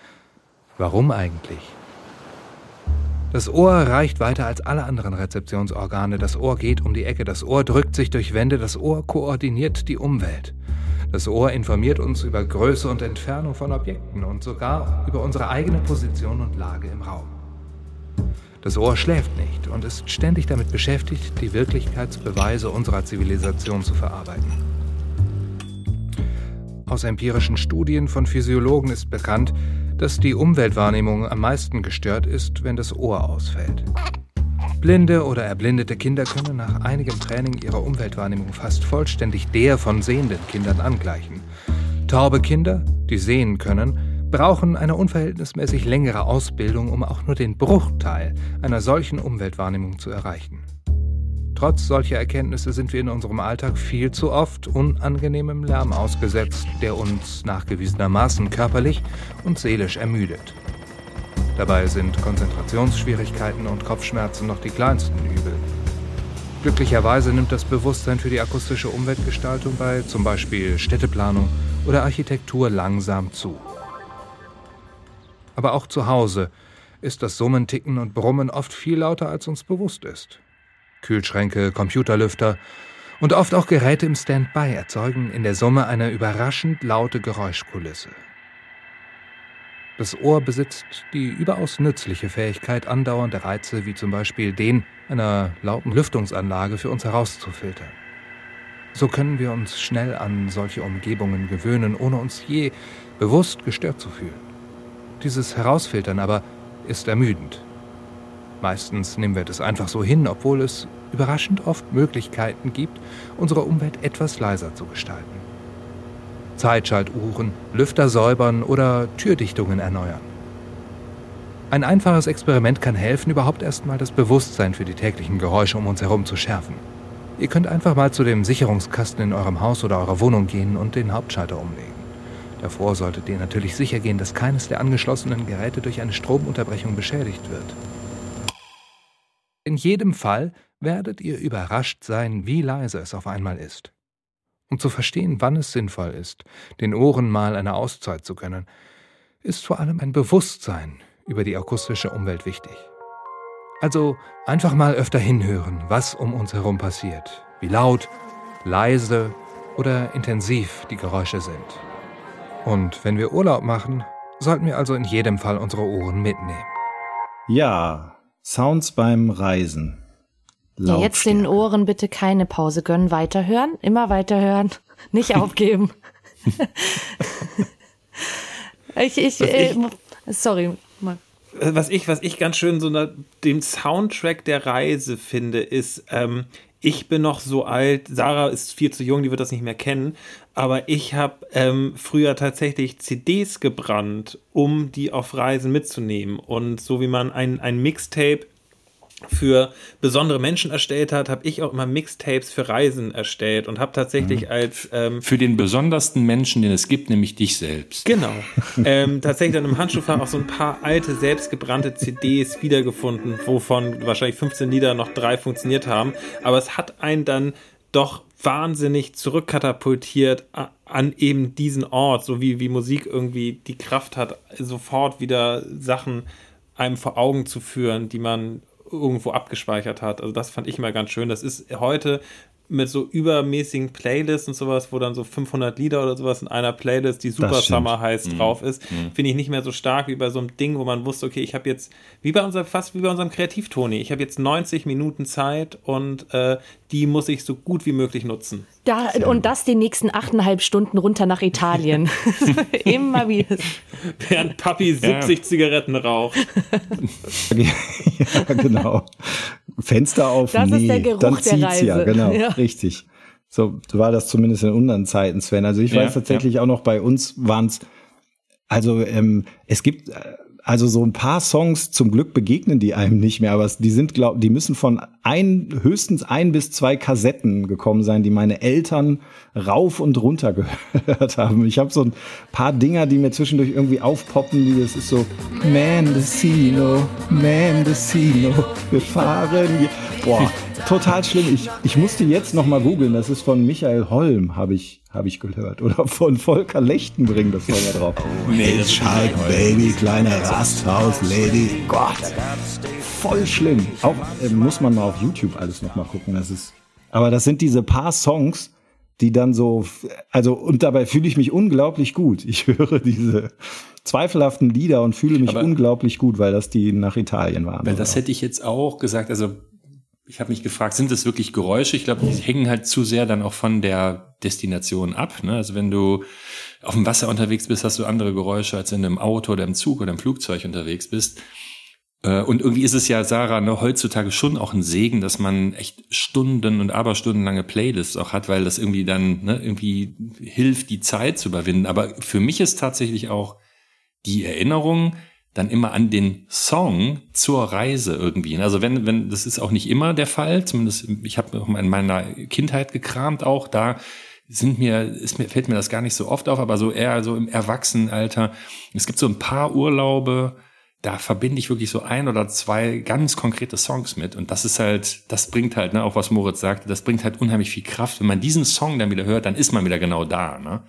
[SPEAKER 3] Warum eigentlich? Das Ohr reicht weiter als alle anderen Rezeptionsorgane. Das Ohr geht um die Ecke, das Ohr drückt sich durch Wände, das Ohr koordiniert die Umwelt. Das Ohr informiert uns über Größe und Entfernung von Objekten und sogar über unsere eigene Position und Lage im Raum. Das Ohr schläft nicht und ist ständig damit beschäftigt, die Wirklichkeitsbeweise unserer Zivilisation zu verarbeiten. Aus empirischen Studien von Physiologen ist bekannt, dass die Umweltwahrnehmung am meisten gestört ist, wenn das Ohr ausfällt. Blinde oder erblindete Kinder können nach einigem Training ihre Umweltwahrnehmung fast vollständig der von sehenden Kindern angleichen. Taube Kinder, die sehen können, brauchen eine unverhältnismäßig längere Ausbildung, um auch nur den Bruchteil einer solchen Umweltwahrnehmung zu erreichen. Trotz solcher Erkenntnisse sind wir in unserem Alltag viel zu oft unangenehmem Lärm ausgesetzt, der uns nachgewiesenermaßen körperlich und seelisch ermüdet. Dabei sind Konzentrationsschwierigkeiten und Kopfschmerzen noch die kleinsten Übel. Glücklicherweise nimmt das Bewusstsein für die akustische Umweltgestaltung bei zum Beispiel Städteplanung oder Architektur langsam zu. Aber auch zu Hause ist das Summen, Ticken und Brummen oft viel lauter, als uns bewusst ist. Kühlschränke, Computerlüfter und oft auch Geräte im Standby erzeugen in der Summe eine überraschend laute Geräuschkulisse. Das Ohr besitzt die überaus nützliche Fähigkeit, andauernde Reize wie zum Beispiel den einer lauten Lüftungsanlage für uns herauszufiltern. So können wir uns schnell an solche Umgebungen gewöhnen, ohne uns je bewusst gestört zu fühlen. Dieses Herausfiltern aber ist ermüdend. Meistens nehmen wir das einfach so hin, obwohl es überraschend oft Möglichkeiten gibt, unsere Umwelt etwas leiser zu gestalten. Zeitschaltuhren, Lüfter säubern oder Türdichtungen erneuern. Ein einfaches Experiment kann helfen, überhaupt erstmal das Bewusstsein für die täglichen Geräusche um uns herum zu schärfen. Ihr könnt einfach mal zu dem Sicherungskasten in eurem Haus oder eurer Wohnung gehen und den Hauptschalter umlegen. Davor solltet ihr natürlich sicher gehen, dass keines der angeschlossenen Geräte durch eine Stromunterbrechung beschädigt wird. In jedem Fall werdet ihr überrascht sein, wie leise es auf einmal ist. Um zu verstehen, wann es sinnvoll ist, den Ohren mal eine Auszeit zu gönnen, ist vor allem ein Bewusstsein über die akustische Umwelt wichtig. Also einfach mal öfter hinhören, was um uns herum passiert, wie laut, leise oder intensiv die Geräusche sind. Und wenn wir Urlaub machen, sollten wir also in jedem Fall unsere Ohren mitnehmen.
[SPEAKER 7] Ja, Sounds beim Reisen.
[SPEAKER 5] Ja, jetzt den Ohren bitte keine Pause gönnen, weiterhören, immer weiterhören, nicht aufgeben. ich, ich, äh, sorry.
[SPEAKER 6] Was ich, was ich ganz schön so dem Soundtrack der Reise finde, ist, ähm, ich bin noch so alt, Sarah ist viel zu jung, die wird das nicht mehr kennen, aber ich habe ähm, früher tatsächlich CDs gebrannt, um die auf Reisen mitzunehmen. Und so wie man ein, ein Mixtape für besondere Menschen erstellt hat, habe ich auch immer Mixtapes für Reisen erstellt und habe tatsächlich mhm. als
[SPEAKER 4] ähm, für den besondersten Menschen, den es gibt, nämlich dich selbst.
[SPEAKER 6] Genau. ähm, tatsächlich dann im Handschuhfach auch so ein paar alte selbstgebrannte CDs wiedergefunden, wovon wahrscheinlich 15 Lieder noch drei funktioniert haben. Aber es hat einen dann doch wahnsinnig zurückkatapultiert an eben diesen Ort, so wie, wie Musik irgendwie die Kraft hat, sofort wieder Sachen einem vor Augen zu führen, die man irgendwo abgespeichert hat. Also das fand ich immer ganz schön. Das ist heute mit so übermäßigen Playlists und sowas, wo dann so 500 Lieder oder sowas in einer Playlist, die Super Summer heißt, mhm. drauf ist, mhm. finde ich nicht mehr so stark wie bei so einem Ding, wo man wusste, okay, ich habe jetzt, wie bei unserem, fast wie bei unserem Kreativtoni, ich habe jetzt 90 Minuten Zeit und äh, die muss ich so gut wie möglich nutzen.
[SPEAKER 5] Da, und das die nächsten achteinhalb Stunden runter nach Italien. Immer wieder.
[SPEAKER 6] Während Papi 70 ja. Zigaretten raucht.
[SPEAKER 7] ja, genau. Fenster auf,
[SPEAKER 5] das nee, ist der Geruch dann zieht's der Reise.
[SPEAKER 7] ja, genau, ja. richtig. So war das zumindest in unseren Zeiten, Sven. Also ich ja, weiß tatsächlich ja. auch noch, bei uns waren es, also ähm, es gibt äh, also so ein paar Songs zum Glück begegnen die einem nicht mehr, aber die sind glaub, die müssen von ein höchstens ein bis zwei Kassetten gekommen sein, die meine Eltern rauf und runter gehört haben. Ich habe so ein paar Dinger, die mir zwischendurch irgendwie aufpoppen, die das ist so Mendocino, Mendocino, wir fahren hier. Boah, total schlimm. Ich, ich musste jetzt noch mal googeln. Das ist von Michael Holm, habe ich habe ich gehört. Oder von Volker Lechtenbring, das war ja drauf. Milchschalk, Baby, kleine Rasthaus, Lady. Gott, voll schlimm. Auch äh, muss man mal auf YouTube alles noch mal gucken. Das ist, aber das sind diese paar Songs, die dann so, also und dabei fühle ich mich unglaublich gut. Ich höre diese zweifelhaften Lieder und fühle mich aber, unglaublich gut, weil das die nach Italien waren.
[SPEAKER 4] Weil das hätte ich jetzt auch gesagt. Also ich habe mich gefragt, sind das wirklich Geräusche? Ich glaube, die hängen halt zu sehr dann auch von der Destination ab. Ne? Also wenn du auf dem Wasser unterwegs bist, hast du andere Geräusche, als wenn du im Auto oder im Zug oder im Flugzeug unterwegs bist. Äh, und irgendwie ist es ja, Sarah, ne, heutzutage schon auch ein Segen, dass man echt Stunden und Aberstundenlange Playlists auch hat, weil das irgendwie dann ne, irgendwie hilft, die Zeit zu überwinden. Aber für mich ist tatsächlich auch die Erinnerung, dann immer an den Song zur Reise irgendwie. Also wenn, wenn, das ist auch nicht immer der Fall, zumindest ich habe in meiner Kindheit gekramt auch, da sind mir, ist mir, fällt mir das gar nicht so oft auf, aber so eher so im Erwachsenenalter. Es gibt so ein paar Urlaube, da verbinde ich wirklich so ein oder zwei ganz konkrete Songs mit. Und das ist halt, das bringt halt, ne, auch was Moritz sagte, das bringt halt unheimlich viel Kraft. Wenn man diesen Song dann wieder hört, dann ist man wieder genau da, ne?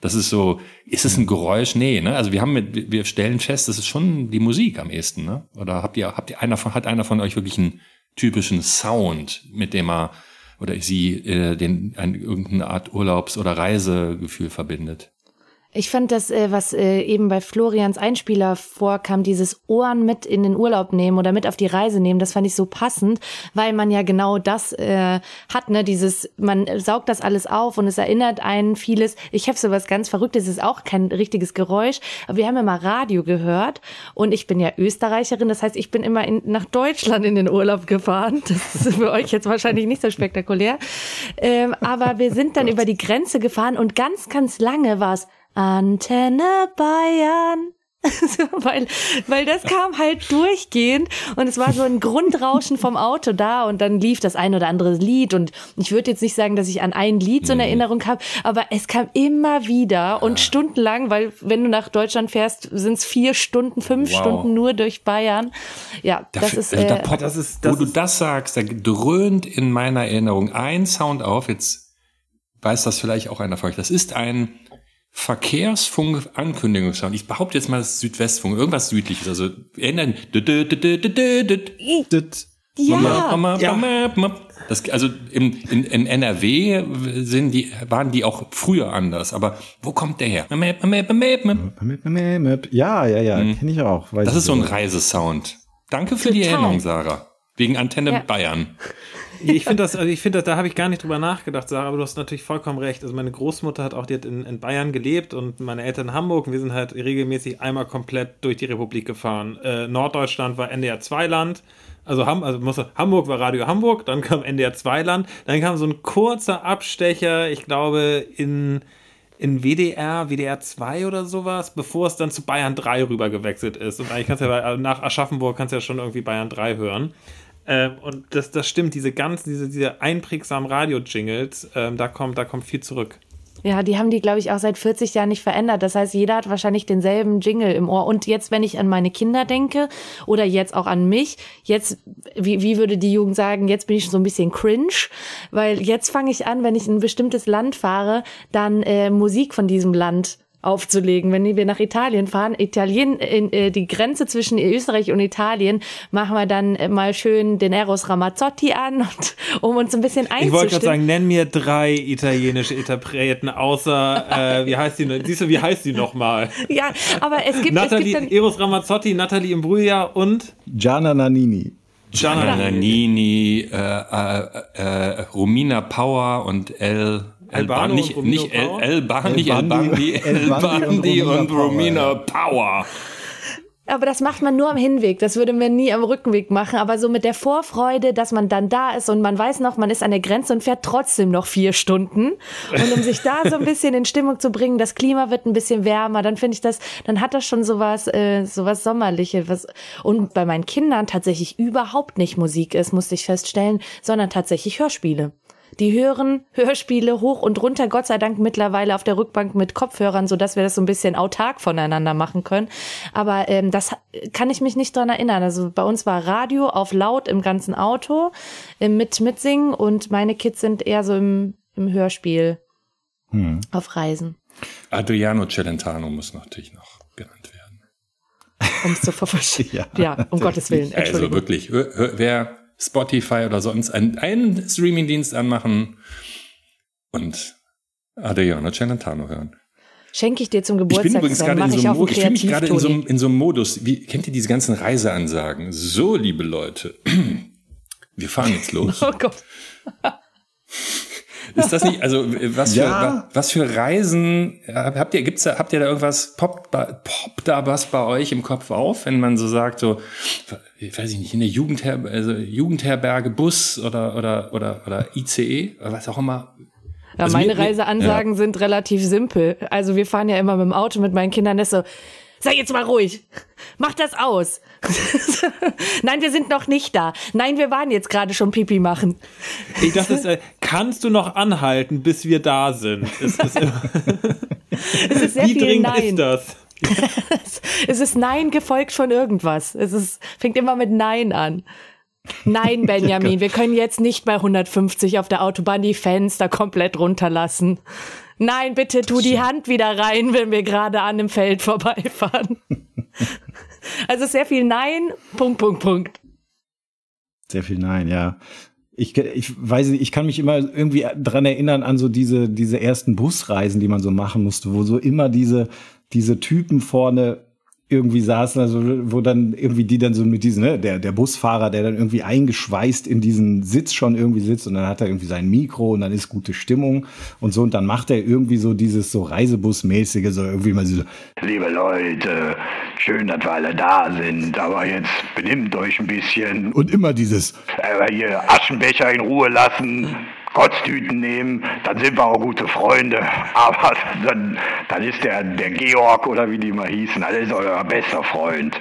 [SPEAKER 4] Das ist so, ist es ein Geräusch? Nee, ne? Also wir haben mit, wir stellen fest, das ist schon die Musik am ehesten, ne? Oder habt ihr, habt ihr einer von, hat einer von euch wirklich einen typischen Sound, mit dem er oder sie äh, den ein, irgendeine Art Urlaubs- oder Reisegefühl verbindet?
[SPEAKER 5] Ich fand das, äh, was äh, eben bei Florians Einspieler vorkam, dieses Ohren mit in den Urlaub nehmen oder mit auf die Reise nehmen, das fand ich so passend, weil man ja genau das äh, hat, ne, dieses, man saugt das alles auf und es erinnert einen vieles. Ich habe so was ganz Verrücktes, es ist auch kein richtiges Geräusch, aber wir haben immer Radio gehört und ich bin ja Österreicherin, das heißt, ich bin immer in, nach Deutschland in den Urlaub gefahren. Das ist für euch jetzt wahrscheinlich nicht so spektakulär, ähm, aber wir sind dann über die Grenze gefahren und ganz, ganz lange war es Antenne Bayern. weil, weil das kam halt durchgehend und es war so ein Grundrauschen vom Auto da und dann lief das ein oder andere Lied und ich würde jetzt nicht sagen, dass ich an ein Lied so eine. Erinnerung habe, aber es kam immer wieder und ja. stundenlang, weil wenn du nach Deutschland fährst, sind es vier Stunden, fünf wow. Stunden nur durch Bayern. Ja,
[SPEAKER 4] Dafür,
[SPEAKER 5] das ist,
[SPEAKER 4] äh, da, das ist, das wo ist, du das sagst, da dröhnt in meiner Erinnerung ein Sound auf, jetzt weiß das vielleicht auch einer von euch. Das ist ein Verkehrsfunk-Ankündigungssound. Ich behaupte jetzt mal, das ist Südwestfunk, irgendwas südliches. Also erinnern.
[SPEAKER 5] Ja.
[SPEAKER 4] Das, also im, in, in NRW sind die, waren die auch früher anders. Aber wo kommt der her?
[SPEAKER 7] Ja, ja, ja, kenne ich auch. weiß
[SPEAKER 4] Das ist so ein. Reisesound. Danke für die. Erinnerung, Sarah. Wegen Antenne
[SPEAKER 5] Ja.
[SPEAKER 4] Bayern.
[SPEAKER 6] Ich finde das, also ich finde, das, da habe ich gar nicht drüber nachgedacht, Sarah, aber du hast natürlich vollkommen recht. Also meine Großmutter hat auch, die hat in, in Bayern gelebt und meine Eltern in Hamburg und wir sind halt regelmäßig einmal komplett durch die Republik gefahren. Äh, Norddeutschland war NDR 2 Land. Also, Ham, also muss, Hamburg war Radio Hamburg, dann kam NDR 2 Land, dann kam so ein kurzer Abstecher, ich glaube, in, in WDR, WDR 2 oder sowas, bevor es dann zu Bayern 3 rüber gewechselt ist. Und eigentlich kannst du ja bei- nach Aschaffenburg kannst du ja schon irgendwie Bayern 3 hören. Ähm, und das, das stimmt, diese ganzen, diese, diese einprägsamen Radio-Jingles, ähm, da kommt, da kommt viel zurück.
[SPEAKER 5] Ja, die haben die, glaube ich, auch seit 40 Jahren nicht verändert. Das heißt, jeder hat wahrscheinlich denselben Jingle im Ohr. Und jetzt, wenn ich an meine Kinder denke oder jetzt auch an mich, jetzt, wie, wie würde die Jugend sagen, jetzt bin ich so ein bisschen cringe, weil jetzt fange ich an, wenn ich in ein bestimmtes Land fahre, dann äh, Musik von diesem Land aufzulegen. Wenn wir nach Italien fahren, Italien, in, äh, die Grenze zwischen Österreich und Italien, machen wir dann mal schön den Eros Ramazzotti an, und, um uns ein bisschen einzustimmen.
[SPEAKER 6] Ich wollte gerade sagen, nenn mir drei italienische Interpreten, außer, äh, wie heißt die, siehst du, wie heißt die nochmal?
[SPEAKER 5] Ja, aber es gibt, es
[SPEAKER 6] Nathalie,
[SPEAKER 5] gibt dann,
[SPEAKER 6] Eros Ramazzotti, Nathalie Imbruglia und
[SPEAKER 7] Gianna Nannini.
[SPEAKER 6] Gianna.
[SPEAKER 4] Nannini, äh, äh, äh, Romina Power und El
[SPEAKER 6] Albano
[SPEAKER 4] Bandi,
[SPEAKER 6] und
[SPEAKER 4] nicht El,
[SPEAKER 6] Power?
[SPEAKER 4] El Bandi,
[SPEAKER 7] El
[SPEAKER 4] El Bandi,
[SPEAKER 7] Bandi- El
[SPEAKER 4] El
[SPEAKER 7] Bandi
[SPEAKER 4] Bandi
[SPEAKER 7] und Romina
[SPEAKER 4] Power.
[SPEAKER 5] aber das macht man nur am Hinweg. Das würde man nie am Rückweg machen. Aber so mit der Vorfreude, dass man dann da ist und man weiß noch, man ist an der Grenze und fährt trotzdem noch vier Stunden. Und um sich da so ein bisschen in Stimmung zu bringen, das Klima wird ein bisschen wärmer, dann finde ich das, dann hat das schon sowas, äh, sowas Sommerliches. Was, und bei meinen Kindern tatsächlich überhaupt nicht Musik ist, musste ich feststellen, sondern tatsächlich Hörspiele. Die hören Hörspiele hoch und runter, Gott sei Dank mittlerweile auf der Rückbank mit Kopfhörern, so dass wir das so ein bisschen autark voneinander machen können. Aber ähm, das kann ich mich nicht dran erinnern. Also bei uns war Radio auf laut im ganzen Auto im mit mitsingen und meine Kids sind eher so im, im Hörspiel
[SPEAKER 7] Hm.
[SPEAKER 5] auf Reisen,
[SPEAKER 4] Adriano Celentano muss natürlich noch genannt werden.
[SPEAKER 5] um es zu verstehen.
[SPEAKER 7] Ja,
[SPEAKER 5] ja, um Gottes Willen.
[SPEAKER 4] Also wirklich, wer Spotify oder sonst einen, einen Streamingdienst anmachen und Adriano Celentano hören.
[SPEAKER 5] Schenke ich dir zum
[SPEAKER 4] Ich bin
[SPEAKER 5] Geburtstag.
[SPEAKER 4] übrigens gerade in so
[SPEAKER 5] ich
[SPEAKER 4] einem ich fühle mich gerade in so, in so einem Modus, wie, kennt ihr diese ganzen Reiseansagen? So, liebe Leute, wir fahren jetzt los.
[SPEAKER 5] Oh Gott.
[SPEAKER 4] Ist das nicht, also was für,
[SPEAKER 7] Ja.
[SPEAKER 4] wa- was für Reisen, äh, habt ihr, gibt's da, habt ihr da irgendwas, poppt, poppt da was bei euch im Kopf auf, wenn man so sagt, so, ich weiß ich nicht, in der Jugendher also Jugendherberge, Bus oder, oder, oder, oder ICE, oder was auch immer.
[SPEAKER 5] Ja,
[SPEAKER 4] Also
[SPEAKER 5] meine
[SPEAKER 4] mir-
[SPEAKER 5] Reiseansagen sind relativ simpel. Also wir fahren ja immer mit dem Auto mit meinen Kindern. Das ist so, sei jetzt mal ruhig. Mach das aus. Nein, wir sind noch nicht da. Nein, wir waren jetzt gerade schon Pipi machen.
[SPEAKER 6] Ich dachte, es, äh, kannst du noch anhalten, bis wir da sind? Es ist immer,
[SPEAKER 5] Es ist sehr
[SPEAKER 6] wie
[SPEAKER 5] viel
[SPEAKER 6] dringend
[SPEAKER 5] Nein.
[SPEAKER 6] ist das?
[SPEAKER 5] Es ist Nein gefolgt von irgendwas. Es ist, fängt immer mit Nein an. Nein, Benjamin, wir können jetzt nicht bei 150 auf der Autobahn die Fenster komplett runterlassen. Nein, bitte tu die Hand wieder rein, wenn wir gerade an dem Feld vorbeifahren. Also sehr viel Nein, Punkt, Punkt, Punkt.
[SPEAKER 7] Sehr viel Nein, ja. Ich, ich weiß nicht, ich kann mich immer irgendwie dran erinnern an so diese, diese ersten Busreisen, die man so machen musste, wo so immer diese, diese Typen vorne irgendwie saßen, also wo dann irgendwie die dann so mit diesen, ne, der, der Busfahrer, der dann irgendwie eingeschweißt in diesen Sitz schon irgendwie sitzt und dann hat er irgendwie sein Mikro und dann ist gute Stimmung und so und dann macht er irgendwie so dieses so Reisebusmäßige, so irgendwie mal so,
[SPEAKER 8] Liebe Leute, schön, dass wir alle da sind, aber jetzt benimmt euch ein bisschen.
[SPEAKER 7] und immer dieses,
[SPEAKER 8] Äh, hier Aschenbecher in Ruhe lassen, Kotztüten nehmen, dann sind wir auch gute Freunde. Aber dann, dann ist der, der Georg oder wie die mal hießen, das ist euer bester Freund.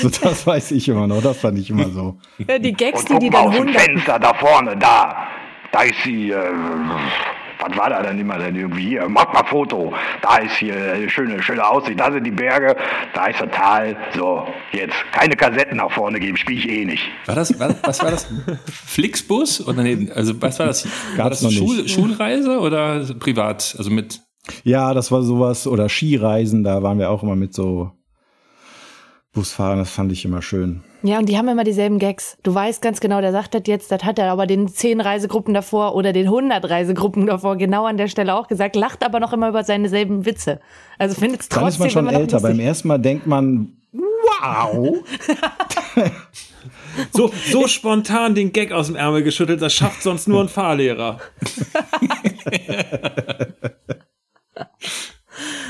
[SPEAKER 7] so das weiß ich immer noch, das fand ich immer so.
[SPEAKER 5] Ja, die Gags,
[SPEAKER 8] Und
[SPEAKER 5] die die dann
[SPEAKER 8] aus dem. Fenster da vorne, da. Da ist die, äh, was war da dann immer denn irgendwie hier? Mach mal Foto. Da ist hier äh, schöne, schöne Aussicht. Da sind die Berge, da ist das Tal. So, jetzt keine Kassetten nach vorne geben, spiele ich eh nicht.
[SPEAKER 4] War das, war, was war das? Flixbus? Oder nee, also was war das? War das
[SPEAKER 7] noch
[SPEAKER 4] Schul,
[SPEAKER 7] nicht.
[SPEAKER 4] Schulreise oder privat? Also mit
[SPEAKER 7] Ja, das war sowas. Oder Skireisen, da waren wir auch immer mit so Busfahren. Das fand ich immer schön.
[SPEAKER 5] Ja, und die haben immer dieselben Gags. Du weißt ganz genau, der sagt das jetzt, das hat er aber den zehn Reisegruppen davor oder den 100 Reisegruppen davor genau an der Stelle auch gesagt, lacht aber noch immer über seine selben Witze. Also findet es
[SPEAKER 7] Dann
[SPEAKER 5] trotzdem
[SPEAKER 7] ist man schon älter. Beim ersten Mal denkt man, wow.
[SPEAKER 6] So, so spontan den Gag aus dem Ärmel geschüttelt, das schafft sonst nur ein Fahrlehrer.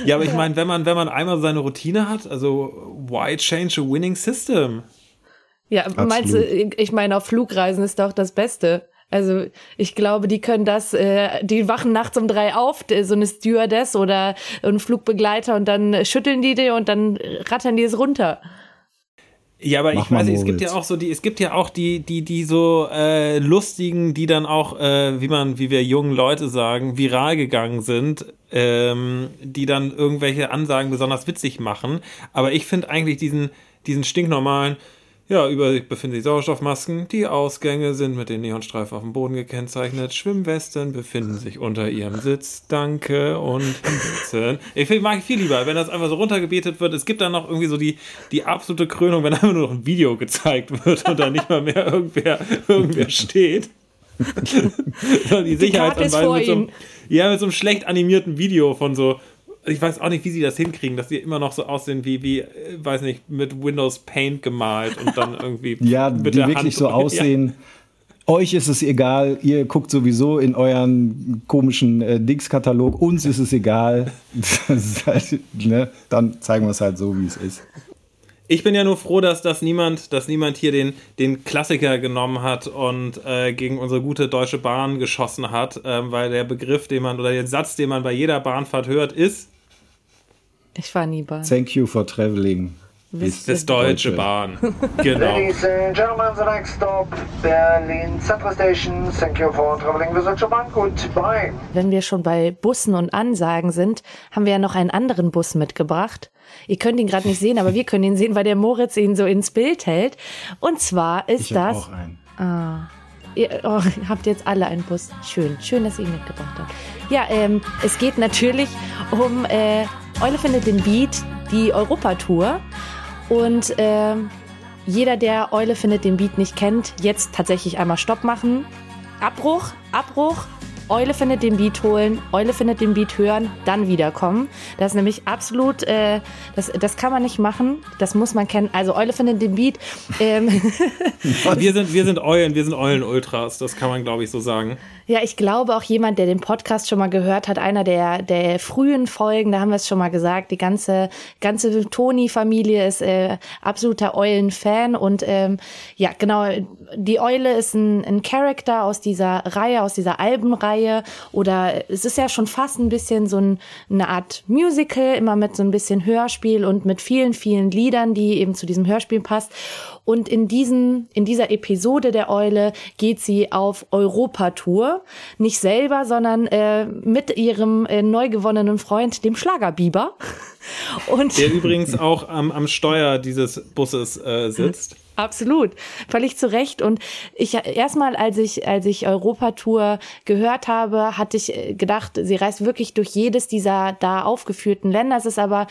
[SPEAKER 6] ja, aber ich meine, wenn man, wenn man einmal seine Routine hat, also why change a winning system?
[SPEAKER 5] Ja, meinst du,
[SPEAKER 7] Absolut.
[SPEAKER 5] ich meine, auf Flugreisen ist doch das Beste. Also ich glaube, die können das, äh, die wachen nachts um drei auf, so eine Stewardess oder ein Flugbegleiter und dann schütteln die die und dann rattern die es runter.
[SPEAKER 6] Ja, aber
[SPEAKER 7] Mach
[SPEAKER 6] ich weiß nicht, es gibt ja auch so die, es gibt ja auch die, die, die so äh, lustigen, die dann auch, äh, wie man, wie wir jungen Leute sagen, viral gegangen sind, ähm, die dann irgendwelche Ansagen besonders witzig machen. Aber ich finde eigentlich diesen, diesen stinknormalen, ja, über sich befinden sich Sauerstoffmasken, die Ausgänge sind mit den Neonstreifen auf dem Boden gekennzeichnet, Schwimmwesten befinden sich unter ihrem Sitz, danke und Blitzen. Ich find, mag ich viel lieber, wenn das einfach so runtergebetet wird. Es gibt dann noch irgendwie so die, die absolute Krönung, wenn einfach nur noch ein Video gezeigt wird und dann nicht mal mehr irgendwer, irgendwer steht. Die Sicherheitsanweisung mit so, einem, ja, mit so einem schlecht animierten Video von so ich weiß auch nicht, wie sie das hinkriegen, dass sie immer noch so aussehen wie, wie, äh, weiß nicht, mit Windows Paint gemalt und dann irgendwie
[SPEAKER 7] Ja,
[SPEAKER 6] mit
[SPEAKER 7] die
[SPEAKER 6] der
[SPEAKER 7] wirklich
[SPEAKER 6] Hand
[SPEAKER 7] so
[SPEAKER 6] ja.
[SPEAKER 7] aussehen. Euch ist es egal, ihr guckt sowieso in euren komischen äh, Dings-Katalog, uns ist es egal. Halt, ne? Dann zeigen wir es halt so, wie es ist.
[SPEAKER 6] Ich bin ja nur froh, dass, dass, niemand, dass niemand hier den, den Klassiker genommen hat und äh, gegen unsere gute Deutsche Bahn geschossen hat, ähm, weil der Begriff, den man oder der Satz, den man bei jeder Bahnfahrt hört, ist
[SPEAKER 5] Ich war nie bei.
[SPEAKER 7] Thank you for traveling.
[SPEAKER 5] Wisst
[SPEAKER 6] das Deutsche Bahn. Genau.
[SPEAKER 9] Ladies and gentlemen, the next stop, Berlin Central Station. Thank you for traveling with Deutsche Bahn. Goodbye.
[SPEAKER 5] Wenn wir schon bei Bussen und Ansagen sind, haben wir ja noch einen anderen Bus mitgebracht. Ihr könnt ihn gerade nicht sehen, aber wir können ihn sehen, weil der Moritz ihn so ins Bild hält. Und zwar ist
[SPEAKER 7] Ich
[SPEAKER 5] das.
[SPEAKER 7] auch einen.
[SPEAKER 5] Ihr oh, habt jetzt alle einen Bus. Schön, schön, dass ihr ihn mitgebracht habt. Ja, ähm, es geht natürlich um äh, Eule findet den Beat, die Europatour. Und ähm, jeder, der Eule findet den Beat nicht kennt, jetzt tatsächlich einmal Stopp machen. Abbruch, Abbruch. Eule findet den Beat holen, Eule findet den Beat hören, dann wiederkommen. Das ist nämlich absolut, äh, das, das kann man nicht machen, das muss man kennen. Also Eule findet den Beat. Ähm,
[SPEAKER 6] Wir sind, wir sind Eulen, wir sind Eulen-Ultras, das kann man, glaube ich, so sagen.
[SPEAKER 5] Ja, ich glaube auch jemand, der den Podcast schon mal gehört hat, einer der, der frühen Folgen, da haben wir es schon mal gesagt, die ganze, ganze Toni-Familie ist äh, absoluter Eulen-Fan und ähm, ja, genau, die Eule ist ein, ein Charakter aus dieser Reihe, aus dieser Albenreihe oder es ist ja schon fast ein bisschen so ein, eine Art Musical, immer mit so ein bisschen Hörspiel und mit vielen, vielen Liedern, die eben zu diesem Hörspiel passt. Und in, diesen, in dieser Episode der Eule geht sie auf Europatour. Nicht selber, sondern äh, mit ihrem äh, neu gewonnenen Freund, dem Schlagerbiber. Und
[SPEAKER 6] Der übrigens auch am, am Steuer dieses Busses äh, sitzt.
[SPEAKER 5] Absolut, völlig zu Recht. Und ich erstmal, als ich als ich Europatour gehört habe, hatte ich äh, gedacht, sie reist wirklich durch jedes dieser da aufgeführten Länder. Es ist aber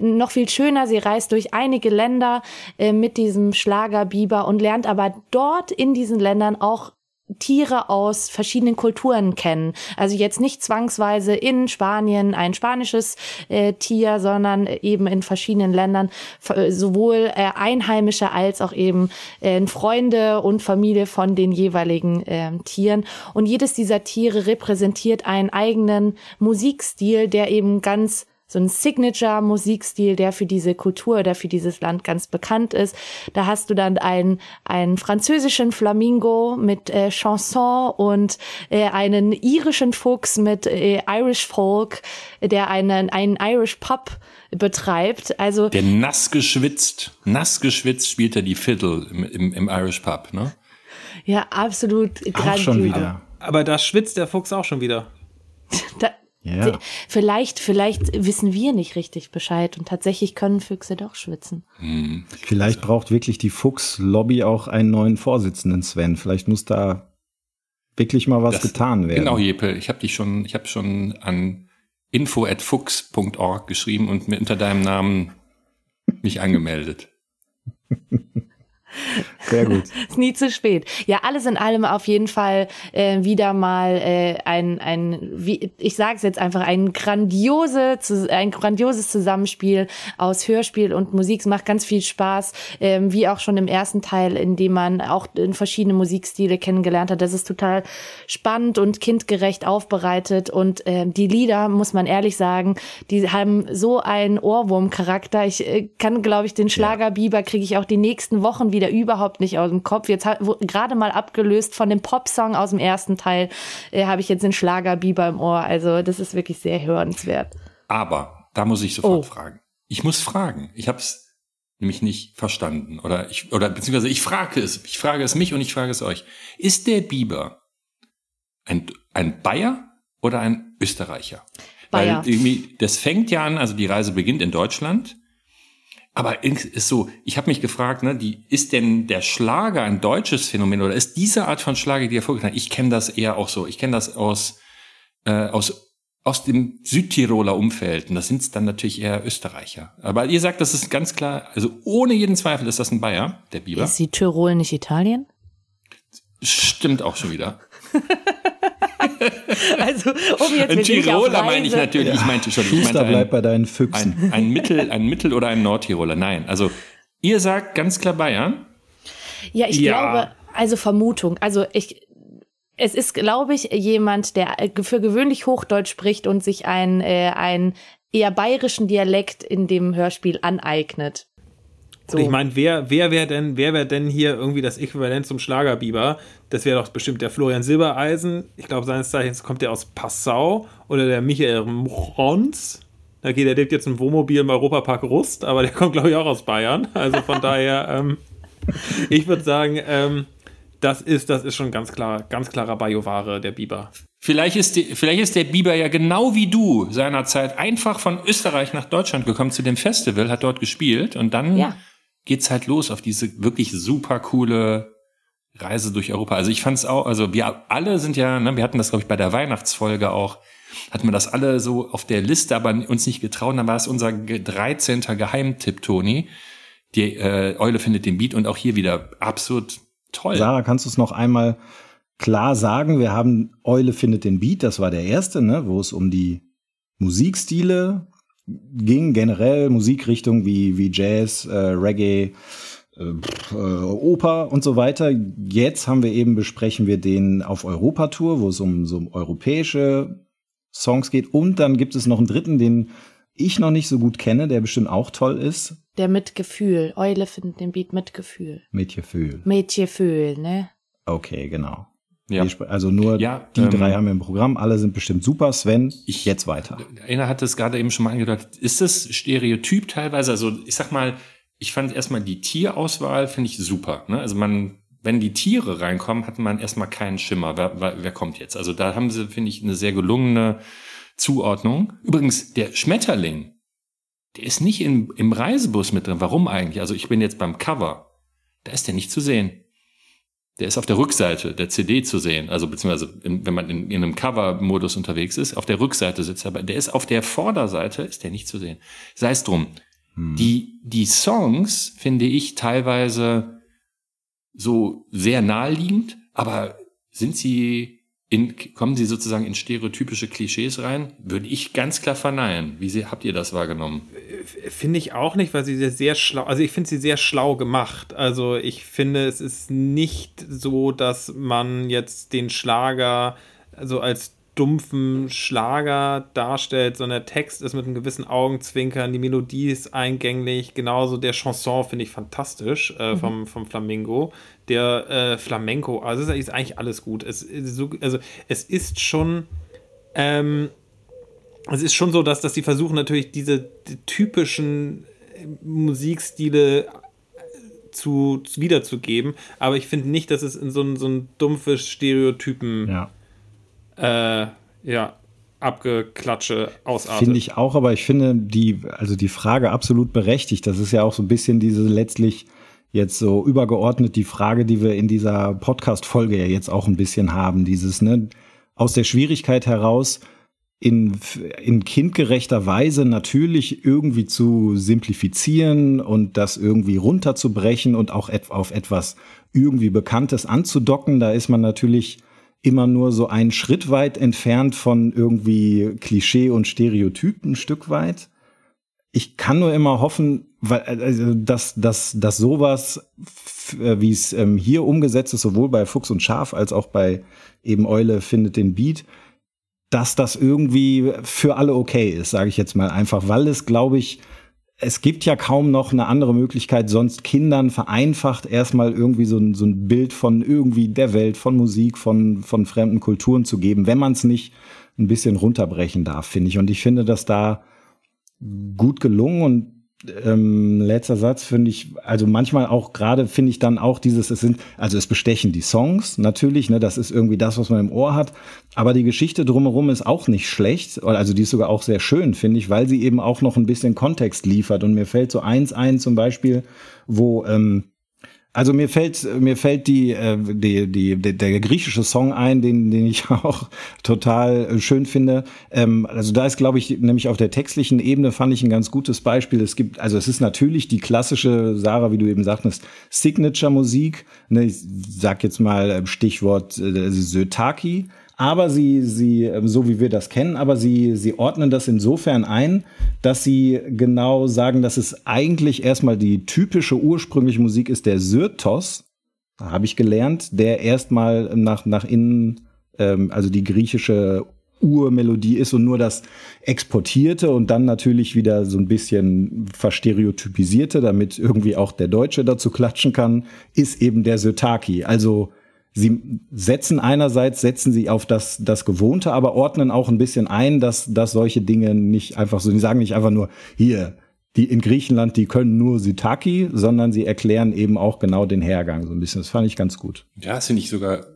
[SPEAKER 5] noch viel schöner. Sie reist durch einige Länder äh, mit diesem Schlagerbiber und lernt aber dort in diesen Ländern auch Tiere aus verschiedenen Kulturen kennen. Also jetzt nicht zwangsweise in Spanien ein spanisches äh, Tier, sondern eben in verschiedenen Ländern f- sowohl äh, Einheimische als auch eben äh, Freunde und Familie von den jeweiligen ähm, Tieren. Und jedes dieser Tiere repräsentiert einen eigenen Musikstil, der eben ganz so ein Signature-Musikstil, der für diese Kultur oder für dieses Land ganz bekannt ist. Da hast du dann einen, einen französischen Flamingo mit äh, Chanson und äh, einen irischen Fuchs mit äh, Irish Folk, der einen, einen Irish Pub betreibt. Also
[SPEAKER 4] Der nass geschwitzt, nass geschwitzt spielt er die Fiddle im, im, im Irish Pub, ne?
[SPEAKER 5] ja, absolut
[SPEAKER 7] Auch schon wieder.
[SPEAKER 6] Aber da schwitzt der Fuchs auch schon wieder.
[SPEAKER 5] Da,
[SPEAKER 7] Ja.
[SPEAKER 5] Vielleicht, vielleicht wissen wir nicht richtig Bescheid und tatsächlich können Füchse doch schwitzen.
[SPEAKER 7] Vielleicht braucht wirklich die Fuchs-Lobby auch einen neuen Vorsitzenden, Sven. Vielleicht muss da wirklich mal was
[SPEAKER 4] Das-
[SPEAKER 7] getan werden.
[SPEAKER 4] Genau, Jeppe, ich habe dich schon, ich habe schon an info@fuchs.org geschrieben und mir unter deinem Namen mich angemeldet.
[SPEAKER 7] Sehr gut.
[SPEAKER 5] Ist nie zu spät. Ja, alles in allem auf jeden Fall äh, wieder mal äh, ein, ein wie, ich sage es jetzt einfach, ein, grandiose, ein grandioses Zusammenspiel aus Hörspiel und Musik. Es macht ganz viel Spaß, ähm, wie auch schon im ersten Teil, in dem man auch in verschiedene Musikstile kennengelernt hat. Das ist total spannend und kindgerecht aufbereitet. Und ähm, die Lieder, muss man ehrlich sagen, die haben so einen Ohrwurm-Charakter. Ich äh, kann, glaube ich, den Schlager Biber kriege ich auch die nächsten Wochen wieder überhaupt nicht aus dem Kopf. Jetzt gerade mal abgelöst von dem Popsong aus dem ersten Teil, äh, habe ich jetzt den Schlager Biber im Ohr. Also das ist wirklich sehr hörenswert.
[SPEAKER 4] Aber da muss ich sofort
[SPEAKER 5] Oh.
[SPEAKER 4] fragen. Ich muss fragen. Ich habe es nämlich nicht verstanden oder ich oder beziehungsweise ich frage es. Ich frage es mich und ich frage es euch. Ist der Biber ein ein Bayer oder ein Österreicher?
[SPEAKER 5] Bayer.
[SPEAKER 4] Weil irgendwie das fängt ja an, also die Reise beginnt in Deutschland. Aber ist so, ich habe mich gefragt, ne, die, ist denn der Schlager ein deutsches Phänomen oder ist diese Art von Schlager, die er vorgetragen hat, ich kenne das eher auch so, ich kenne das aus, äh, aus, aus dem Südtiroler Umfeld und das sind dann natürlich eher Österreicher. Aber ihr sagt, das ist ganz klar, also ohne jeden Zweifel ist das ein Bayer, der Biber.
[SPEAKER 5] Ist die Tirol nicht Italien?
[SPEAKER 4] Stimmt auch schon wieder.
[SPEAKER 5] Also, um jetzt
[SPEAKER 4] Ein
[SPEAKER 5] ja
[SPEAKER 4] Tiroler meine ich natürlich, ich meinte schon, ich meinte
[SPEAKER 7] bleibt
[SPEAKER 4] ein,
[SPEAKER 7] bei deinen Füchsen.
[SPEAKER 4] ein, ein Mittel, ein Mittel oder ein Nordtiroler. Nein, also ihr sagt ganz klar Bayern.
[SPEAKER 5] Ja, ich
[SPEAKER 6] Ja.
[SPEAKER 5] glaube, also Vermutung. Also ich, es ist, glaube ich, jemand, der äh, für gewöhnlich Hochdeutsch spricht und sich ein, äh, ein eher bayerischen Dialekt in dem Hörspiel aneignet. So.
[SPEAKER 6] Und ich meine, wer, wer wäre denn, wer wäre denn hier irgendwie das Äquivalent zum Schlagerbiber? Das wäre doch bestimmt der Florian Silbereisen. Ich glaube, seines Zeichens kommt der aus Passau oder der Michael Mrons. Okay, der lebt jetzt im Wohnmobil im Europapark Rust, aber der kommt, glaube ich, auch aus Bayern. Also von daher, ähm, ich würde sagen, ähm, das ist, das ist schon ganz klar, ganz klarer Bioware, der Biber.
[SPEAKER 4] Vielleicht ist, die, vielleicht ist der Biber ja genau wie du seinerzeit einfach von Österreich nach Deutschland gekommen zu dem Festival, hat dort gespielt und dann
[SPEAKER 5] Ja.
[SPEAKER 4] Geht's halt los auf diese wirklich super coole Reise durch Europa. Also ich fand's auch, also wir alle sind ja, ne, wir hatten das glaube ich bei der Weihnachtsfolge auch, hatten wir das alle so auf der Liste, aber uns nicht getraut. Dann war es unser ge- 13. Geheimtipp, Toni. Die äh, Eule findet den Beat und auch hier wieder absolut toll.
[SPEAKER 7] Sarah, kannst du es noch einmal klar sagen? Wir haben Eule findet den Beat, das war der erste, ne, wo es um die Musikstile ging, generell Musikrichtungen wie, wie Jazz, äh, Reggae, äh, äh, Oper und so weiter. Jetzt haben wir eben, besprechen wir den auf Europatour, wo es um so um europäische Songs geht. Und dann gibt es noch einen dritten, den ich noch nicht so gut kenne, der bestimmt auch toll ist.
[SPEAKER 5] Der mit Gefühl. Eule findet den Beat mit Gefühl.
[SPEAKER 7] Mit Gefühl.
[SPEAKER 5] Mit Gefühl, ne?
[SPEAKER 7] Okay, genau.
[SPEAKER 4] Ja.
[SPEAKER 7] Also nur
[SPEAKER 4] Ja,
[SPEAKER 7] die
[SPEAKER 4] ähm,
[SPEAKER 7] drei haben wir im Programm. Alle sind bestimmt super. Sven,
[SPEAKER 4] Ich-
[SPEAKER 7] jetzt weiter.
[SPEAKER 4] Einer hat es gerade eben schon mal angedeutet. Ist das Stereotyp teilweise? Also ich sag mal, ich fand erstmal die Tierauswahl finde ich super. Ne? Also man, wenn die Tiere reinkommen, hat man erstmal keinen Schimmer. Wer, wer, wer kommt jetzt? Also da haben sie, finde ich, eine sehr gelungene Zuordnung. Übrigens, der Schmetterling, der ist nicht im, im Reisebus mit drin. Warum eigentlich? Also ich bin jetzt beim Cover. Da ist der nicht zu sehen. Der ist auf der Rückseite der CD zu sehen, also beziehungsweise in, wenn man in, in einem Cover-Modus unterwegs ist, auf der Rückseite sitzt er, aber der ist auf der Vorderseite, ist der nicht zu sehen. Sei es drum. Die, die Songs finde ich teilweise so sehr naheliegend, aber sind sie in, kommen sie sozusagen in stereotypische Klischees rein? Würde ich ganz klar verneinen. Wie sie, habt ihr das wahrgenommen?
[SPEAKER 6] Finde ich auch nicht, weil sie sehr, sehr schlau, also ich finde sie sehr schlau gemacht. Also ich finde, es ist nicht so, dass man jetzt den Schlager so als dumpfen Schlager darstellt, sondern der Text ist mit einem gewissen Augenzwinkern, die Melodie ist eingänglich, genauso der Chanson finde ich fantastisch äh, vom, vom Flamingo. Der äh, Flamenco, also es ist eigentlich alles gut. Es, also es ist schon ähm, es ist schon so, dass, dass die versuchen natürlich diese die typischen äh, Musikstile äh, zu, zu wiederzugeben, aber ich finde nicht, dass es in so ein, so ein dumpfes Stereotypen
[SPEAKER 7] Ja.
[SPEAKER 6] äh, ja, Abgeklatsche ausartet.
[SPEAKER 7] Finde ich auch, aber ich finde die, also die Frage absolut berechtigt. Das ist ja auch so ein bisschen diese letztlich jetzt so übergeordnet die Frage, die wir in dieser Podcast-Folge ja jetzt auch ein bisschen haben. Dieses, ne, aus der Schwierigkeit heraus, in, in kindgerechter Weise natürlich irgendwie zu simplifizieren und das irgendwie runterzubrechen und auch auf etwas irgendwie Bekanntes anzudocken. Da ist man natürlich immer nur so einen Schritt weit entfernt von irgendwie Klischee und Stereotypen ein Stück weit. Ich kann nur immer hoffen, weil, also, dass, dass, dass sowas, äh, wie es ähm, hier umgesetzt ist, sowohl bei Fuchs und Schaf als auch bei eben Eule findet den Beat, dass das irgendwie für alle okay ist, sage ich jetzt mal einfach, weil es, glaube ich, es gibt ja kaum noch eine andere Möglichkeit, sonst Kindern vereinfacht erstmal irgendwie so ein, so ein Bild von irgendwie der Welt, von Musik, von, von fremden Kulturen zu geben, wenn man es nicht ein bisschen runterbrechen darf, finde ich. Und ich finde das da gut gelungen und ähm, letzter Satz finde ich, also manchmal auch gerade finde ich dann auch dieses, es sind, also es bestechen die Songs natürlich, ne, das ist irgendwie das, was man im Ohr hat, aber die Geschichte drumherum ist auch nicht schlecht, also die ist sogar auch sehr schön, finde ich, weil sie eben auch noch ein bisschen Kontext liefert und mir fällt so eins ein zum Beispiel, wo ähm, also mir fällt mir fällt die, äh, die, die, der griechische Song ein, den den ich auch total äh, schön finde. Ähm, also da ist glaube ich nämlich auf der textlichen Ebene fand ich ein ganz gutes Beispiel. Es gibt also es ist natürlich die klassische Sarah, wie du eben sagtest, Signature Musik. Ne, ich sag jetzt mal äh, Stichwort äh, Sötaki aber sie, sie, ähm, so wie wir das kennen, aber sie, sie ordnen das insofern ein, dass sie genau sagen, dass es eigentlich erstmal die typische ursprüngliche Musik ist der Syrtos, habe ich gelernt, der erstmal nach, nach innen, ähm, also die griechische Urmelodie ist und nur das exportierte und dann natürlich wieder so ein bisschen verstereotypisierte, damit irgendwie auch der Deutsche dazu klatschen kann, ist eben der Sötaki. Also sie setzen einerseits, setzen sie auf das, das Gewohnte, aber ordnen auch ein bisschen ein, dass, dass solche Dinge nicht einfach so, sie sagen nicht einfach nur, hier, die in Griechenland, die können nur Sitaki, sondern sie erklären eben auch genau den Hergang so ein bisschen. Das fand ich ganz gut.
[SPEAKER 4] Ja, das finde ich sogar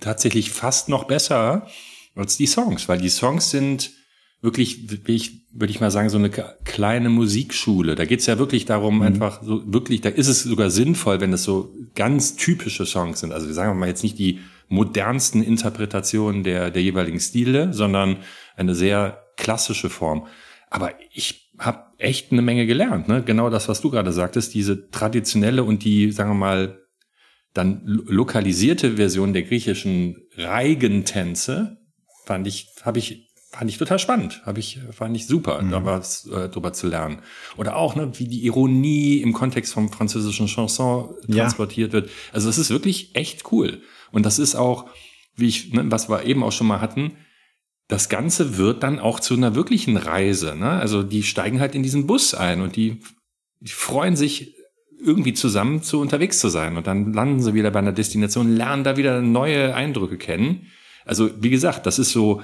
[SPEAKER 4] tatsächlich fast noch besser als die Songs, weil die Songs sind wirklich, ich, würde ich mal sagen, so eine kleine Musikschule. Da geht's ja wirklich darum, mhm. einfach so wirklich, da ist es sogar sinnvoll, wenn es so ganz typische Songs sind. Also wir sagen mal jetzt nicht die modernsten Interpretationen der, der jeweiligen Stile, sondern eine sehr klassische Form. Aber ich habe echt eine Menge gelernt, ne? Genau das, was du gerade sagtest, diese traditionelle und die, sagen wir mal, dann lokalisierte Version der griechischen Reigentänze fand ich, habe ich fand ich total spannend, habe ich fand ich super, mhm. da was äh, drüber zu lernen. Oder auch ne, wie die Ironie im Kontext vom französischen Chanson transportiert ja. wird. Also es ist wirklich echt cool und das ist auch, wie ich ne, was wir eben auch schon mal hatten, das Ganze wird dann auch zu einer wirklichen Reise. Ne? Also die steigen halt in diesen Bus ein und die, die freuen sich irgendwie zusammen zu unterwegs zu sein und dann landen sie wieder bei einer Destination, lernen da wieder neue Eindrücke kennen. Also wie gesagt, das ist so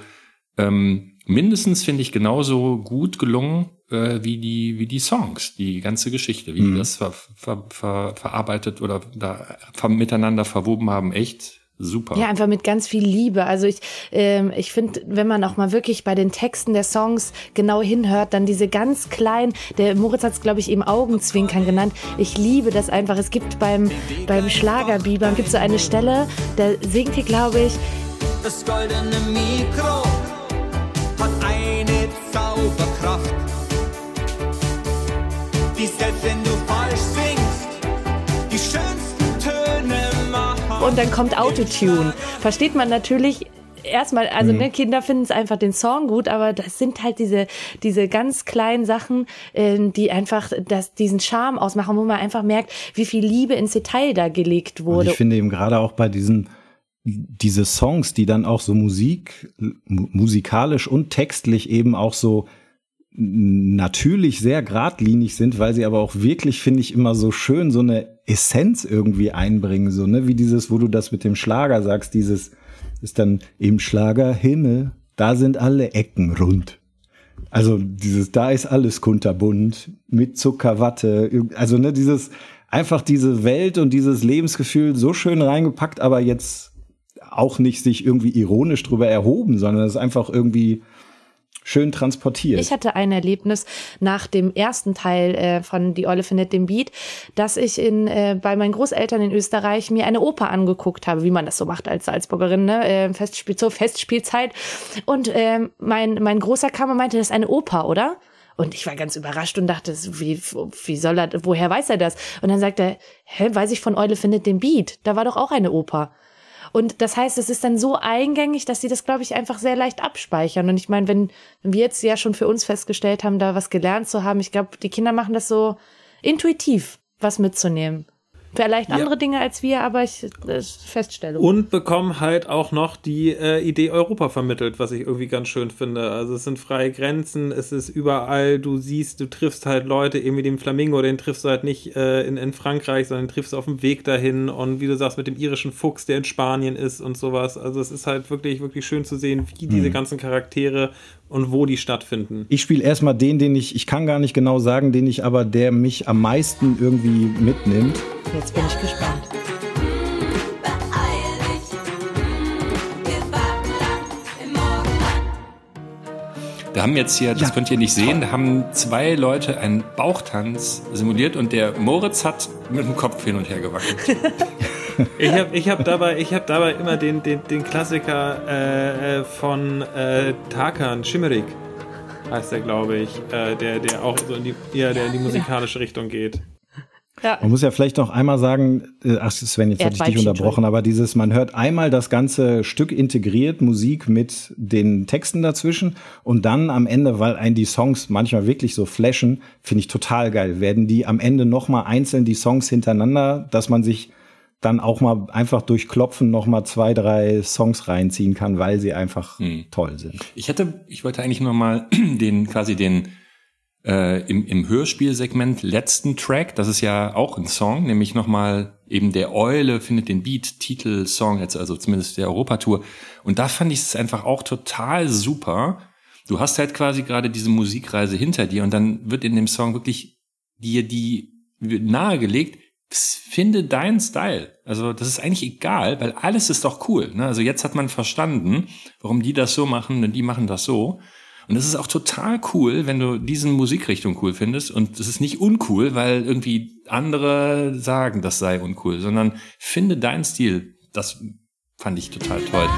[SPEAKER 4] ähm, mindestens finde ich genauso gut gelungen äh, wie die wie die Songs, die ganze Geschichte, wie mhm. die das ver, ver, ver, verarbeitet oder da ver, miteinander verwoben haben, echt super.
[SPEAKER 5] Ja, einfach mit ganz viel Liebe. Also ich, ähm, ich finde, wenn man auch mal wirklich bei den Texten der Songs genau hinhört, dann diese ganz kleinen, der Moritz hat es, glaube ich, eben Augenzwinkern genannt. Ich liebe das einfach. Es gibt beim, beim Schlagerbiber, gibt so eine Stelle, da singt hier, glaube ich, das goldene Mikro Zauberkraft, die selbst wenn du falsch singst, die schönsten Töne macht. Und dann kommt Autotune. Versteht man natürlich erstmal, also mhm. ne, Kinder finden es einfach den Song gut, aber das sind halt diese, diese ganz kleinen Sachen, äh, die einfach das, diesen Charme ausmachen, wo man einfach merkt, wie viel Liebe ins Detail da gelegt wurde.
[SPEAKER 7] Und ich finde eben gerade auch bei diesen diese Songs, die dann auch so Musik, musikalisch und textlich eben auch so natürlich sehr geradlinig sind, weil sie aber auch wirklich, finde ich, immer so schön so eine Essenz irgendwie einbringen, so, ne, wie dieses, wo du das mit dem Schlager sagst, dieses ist dann im Schlager Himmel, da sind alle Ecken rund. Also dieses, da ist alles kunterbunt, mit Zuckerwatte, also ne, dieses, einfach diese Welt und dieses Lebensgefühl so schön reingepackt, aber jetzt auch nicht sich irgendwie ironisch drüber erhoben, sondern es ist einfach irgendwie schön transportiert.
[SPEAKER 5] Ich hatte ein Erlebnis nach dem ersten Teil äh, von Die Olle findet den Beat, dass ich in, äh, bei meinen Großeltern in Österreich mir eine Oper angeguckt habe, wie man das so macht als Salzburgerin, ne? äh, Festspiel, zur Festspielzeit. Und äh, mein, mein Großer kam und meinte, das ist eine Oper, oder? Und ich war ganz überrascht und dachte, wie, wie soll er, woher weiß er das? Und dann sagt er, hä, weiß ich von Eule findet den Beat. Da war doch auch eine Oper. Und das heißt, es ist dann so eingängig, dass sie das, glaube ich, einfach sehr leicht abspeichern. Und ich meine, wenn, wenn wir jetzt ja schon für uns festgestellt haben, da was gelernt zu haben, ich glaube, die Kinder machen das so intuitiv, was mitzunehmen. Vielleicht andere ja. Dinge als wir, aber ich äh, feststelle.
[SPEAKER 6] Und bekommen halt auch noch die äh, Idee Europa vermittelt, was ich irgendwie ganz schön finde. Also es sind freie Grenzen, es ist überall, du siehst, du triffst halt Leute, eben wie den Flamingo, den triffst du halt nicht äh, in, in Frankreich, sondern den triffst du auf dem Weg dahin und wie du sagst, mit dem irischen Fuchs, der in Spanien ist und sowas. Also es ist halt wirklich, wirklich schön zu sehen, wie diese hm. ganzen Charaktere und wo die stattfinden.
[SPEAKER 7] Ich spiele erstmal den, den ich, ich kann gar nicht genau sagen, den ich aber, der mich am meisten irgendwie mitnimmt.
[SPEAKER 5] Jetzt bin ich gespannt.
[SPEAKER 4] Da haben jetzt hier, das ja, könnt ihr nicht sehen, da haben zwei Leute einen Bauchtanz simuliert und der Moritz hat mit dem Kopf hin und her gewackelt.
[SPEAKER 6] ich habe ich hab dabei, ich hab dabei immer den, den, den Klassiker äh, äh von äh, Tarkan, Schimmerik heißt der, glaube ich, äh, der, der auch so in die, ja, der in die musikalische Richtung geht.
[SPEAKER 7] Ja. Man muss ja vielleicht noch einmal sagen, äh, ach Sven, jetzt hatte ich dich unterbrochen, aber dieses, man hört einmal das ganze Stück integriert, Musik mit den Texten dazwischen und dann am Ende, weil ein die Songs manchmal wirklich so flashen, finde ich total geil, werden die am Ende nochmal einzeln die Songs hintereinander, dass man sich dann auch mal einfach durch Klopfen noch mal zwei, drei Songs reinziehen kann, weil sie einfach hm. toll sind.
[SPEAKER 4] Ich hätte, ich wollte eigentlich nur mal den quasi den äh, im, im Hörspielsegment letzten Track, das ist ja auch ein Song, nämlich nochmal eben der Eule findet den Beat, Titel, Song, jetzt also zumindest der Europatour. Und da fand ich es einfach auch total super. Du hast halt quasi gerade diese Musikreise hinter dir und dann wird in dem Song wirklich dir die nahegelegt, finde deinen Style. Also das ist eigentlich egal, weil alles ist doch cool. Ne? Also jetzt hat man verstanden, warum die das so machen und die machen das so. Und es ist auch total cool, wenn du diesen Musikrichtung cool findest. Und es ist nicht uncool, weil irgendwie andere sagen, das sei uncool, sondern finde deinen Stil. Das fand ich total toll.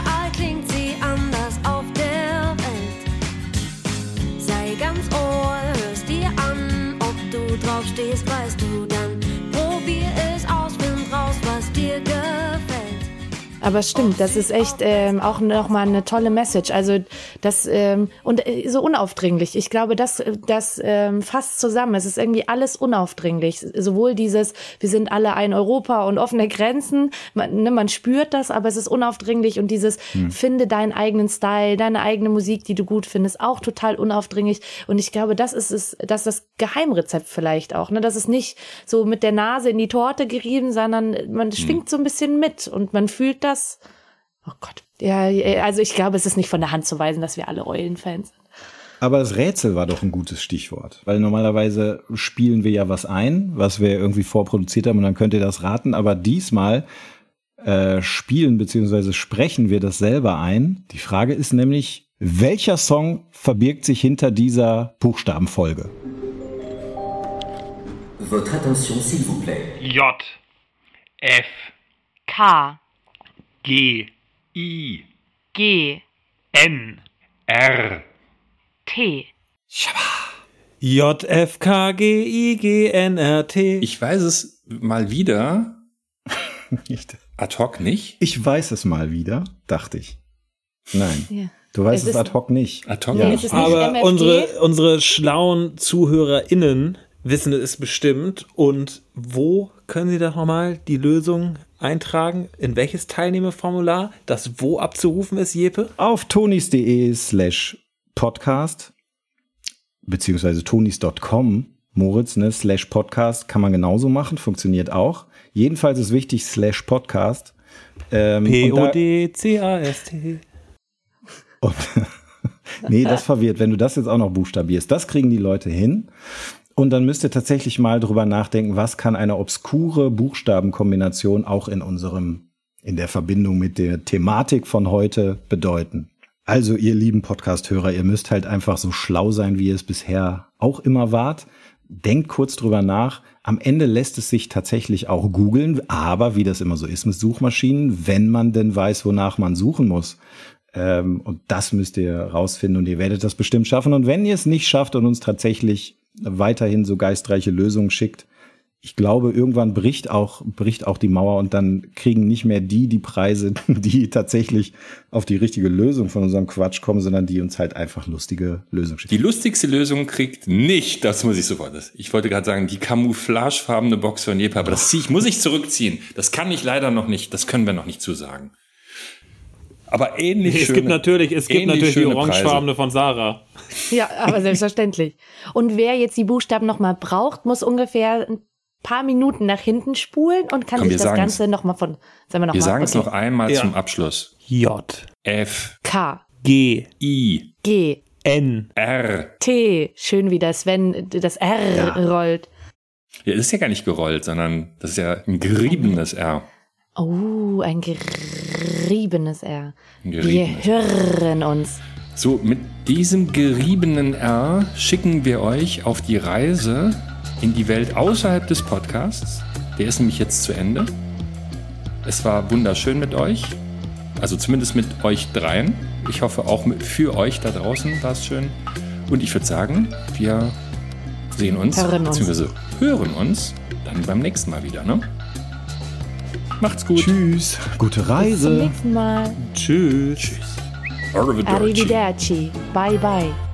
[SPEAKER 5] Aber es stimmt, das ist echt ähm, auch nochmal eine tolle Message. Also das ähm, und äh, so unaufdringlich. Ich glaube, das, das ähm, fasst zusammen. Es ist irgendwie alles unaufdringlich. Sowohl dieses, wir sind alle ein Europa und offene Grenzen, man, ne, man spürt das, aber es ist unaufdringlich und dieses hm. finde deinen eigenen Style, deine eigene Musik, die du gut findest, auch total unaufdringlich. Und ich glaube, das ist es, das ist das Geheimrezept vielleicht auch. Ne? Das ist nicht so mit der Nase in die Torte gerieben, sondern man hm. schwingt so ein bisschen mit und man fühlt das das. Oh Gott. Ja, also ich glaube, es ist nicht von der Hand zu weisen, dass wir alle Eulenfans sind.
[SPEAKER 7] Aber das Rätsel war doch ein gutes Stichwort, weil normalerweise spielen wir ja was ein, was wir irgendwie vorproduziert haben und dann könnt ihr das raten. Aber diesmal äh, spielen bzw. sprechen wir das selber ein. Die Frage ist nämlich, welcher Song verbirgt sich hinter dieser Buchstabenfolge? Votre attention, s'il vous plaît.
[SPEAKER 1] J, F,
[SPEAKER 5] K,
[SPEAKER 1] G, I,
[SPEAKER 5] G,
[SPEAKER 1] N, R,
[SPEAKER 5] T.
[SPEAKER 6] J, F, K, G, I, G, N, R, T.
[SPEAKER 4] Ich weiß es mal wieder. nicht. Ad hoc nicht?
[SPEAKER 7] Ich weiß es mal wieder, dachte ich. Nein. Ja. Du weißt es, es ad hoc nicht.
[SPEAKER 4] Ad hoc
[SPEAKER 6] ja. nicht. Aber unsere, unsere schlauen ZuhörerInnen wissen es bestimmt. Und wo können Sie da nochmal die Lösung eintragen? In welches Teilnehmerformular das wo abzurufen ist, Jepe?
[SPEAKER 7] Auf tonis.de slash podcast beziehungsweise tonis.com Moritz, ne, slash Podcast kann man genauso machen, funktioniert auch. Jedenfalls ist wichtig, slash Podcast.
[SPEAKER 6] Ähm, P-O-D-C-A-S-T.
[SPEAKER 7] nee, das verwirrt. Wenn du das jetzt auch noch buchstabierst, das kriegen die Leute hin. Und dann müsst ihr tatsächlich mal drüber nachdenken, was kann eine obskure Buchstabenkombination auch in unserem, in der Verbindung mit der Thematik von heute bedeuten. Also, ihr lieben Podcast-Hörer, ihr müsst halt einfach so schlau sein, wie ihr es bisher auch immer wart. Denkt kurz drüber nach. Am Ende lässt es sich tatsächlich auch googeln, aber wie das immer so ist mit Suchmaschinen, wenn man denn weiß, wonach man suchen muss. Ähm, und das müsst ihr rausfinden und ihr werdet das bestimmt schaffen. Und wenn ihr es nicht schafft und uns tatsächlich weiterhin so geistreiche Lösungen schickt, ich glaube, irgendwann bricht auch, bricht auch die Mauer und dann kriegen nicht mehr die die Preise, die tatsächlich auf die richtige Lösung von unserem Quatsch kommen, sondern die uns halt einfach lustige Lösungen schicken.
[SPEAKER 4] Die lustigste Lösung kriegt nicht, das muss ich sofort, das- ich wollte gerade sagen, die camouflagefarbene Box von Jepa, aber das zieh ich, muss ich zurückziehen. Das kann ich leider noch nicht, das können wir noch nicht zusagen. Aber ähnlich
[SPEAKER 6] Es
[SPEAKER 4] schöne,
[SPEAKER 6] gibt natürlich, es gibt natürlich die orangefarbene von Sarah.
[SPEAKER 5] Ja, aber selbstverständlich. Und wer jetzt die Buchstaben nochmal braucht, muss ungefähr ein paar Minuten nach hinten spulen und kann
[SPEAKER 4] Komm,
[SPEAKER 5] sich das. Ganze nochmal von, sagen wir
[SPEAKER 4] Wir sagen es noch einmal
[SPEAKER 6] Ja.
[SPEAKER 4] zum Abschluss.
[SPEAKER 6] J,
[SPEAKER 4] F,
[SPEAKER 5] K,
[SPEAKER 6] G,
[SPEAKER 4] I,
[SPEAKER 5] G,
[SPEAKER 6] N.
[SPEAKER 4] R.
[SPEAKER 5] T, schön wie das, wenn das R
[SPEAKER 7] Ja.
[SPEAKER 5] rollt.
[SPEAKER 4] Ja, das ist ja gar nicht gerollt, sondern das ist ja ein geriebenes R.
[SPEAKER 5] Oh, ein geriebenes R.
[SPEAKER 4] Ein
[SPEAKER 5] Wir
[SPEAKER 4] geriebenes.
[SPEAKER 5] hören uns.
[SPEAKER 4] So, mit diesem geriebenen R schicken wir euch auf die Reise in die Welt außerhalb des Podcasts. Der ist nämlich jetzt zu Ende. Es war wunderschön mit euch. Also zumindest mit euch dreien. Ich hoffe auch mit, für euch da draußen war es schön. Und ich würde sagen, wir sehen uns,
[SPEAKER 5] Hören uns.
[SPEAKER 4] beziehungsweise hören uns dann beim nächsten Mal wieder. Ne? Macht's gut.
[SPEAKER 7] Tschüss, gute
[SPEAKER 5] Bis zum
[SPEAKER 7] Reise.
[SPEAKER 5] nächsten Mal.
[SPEAKER 6] Tschüss.
[SPEAKER 4] Arrivederci.
[SPEAKER 5] Arrivederci. Bye, bye.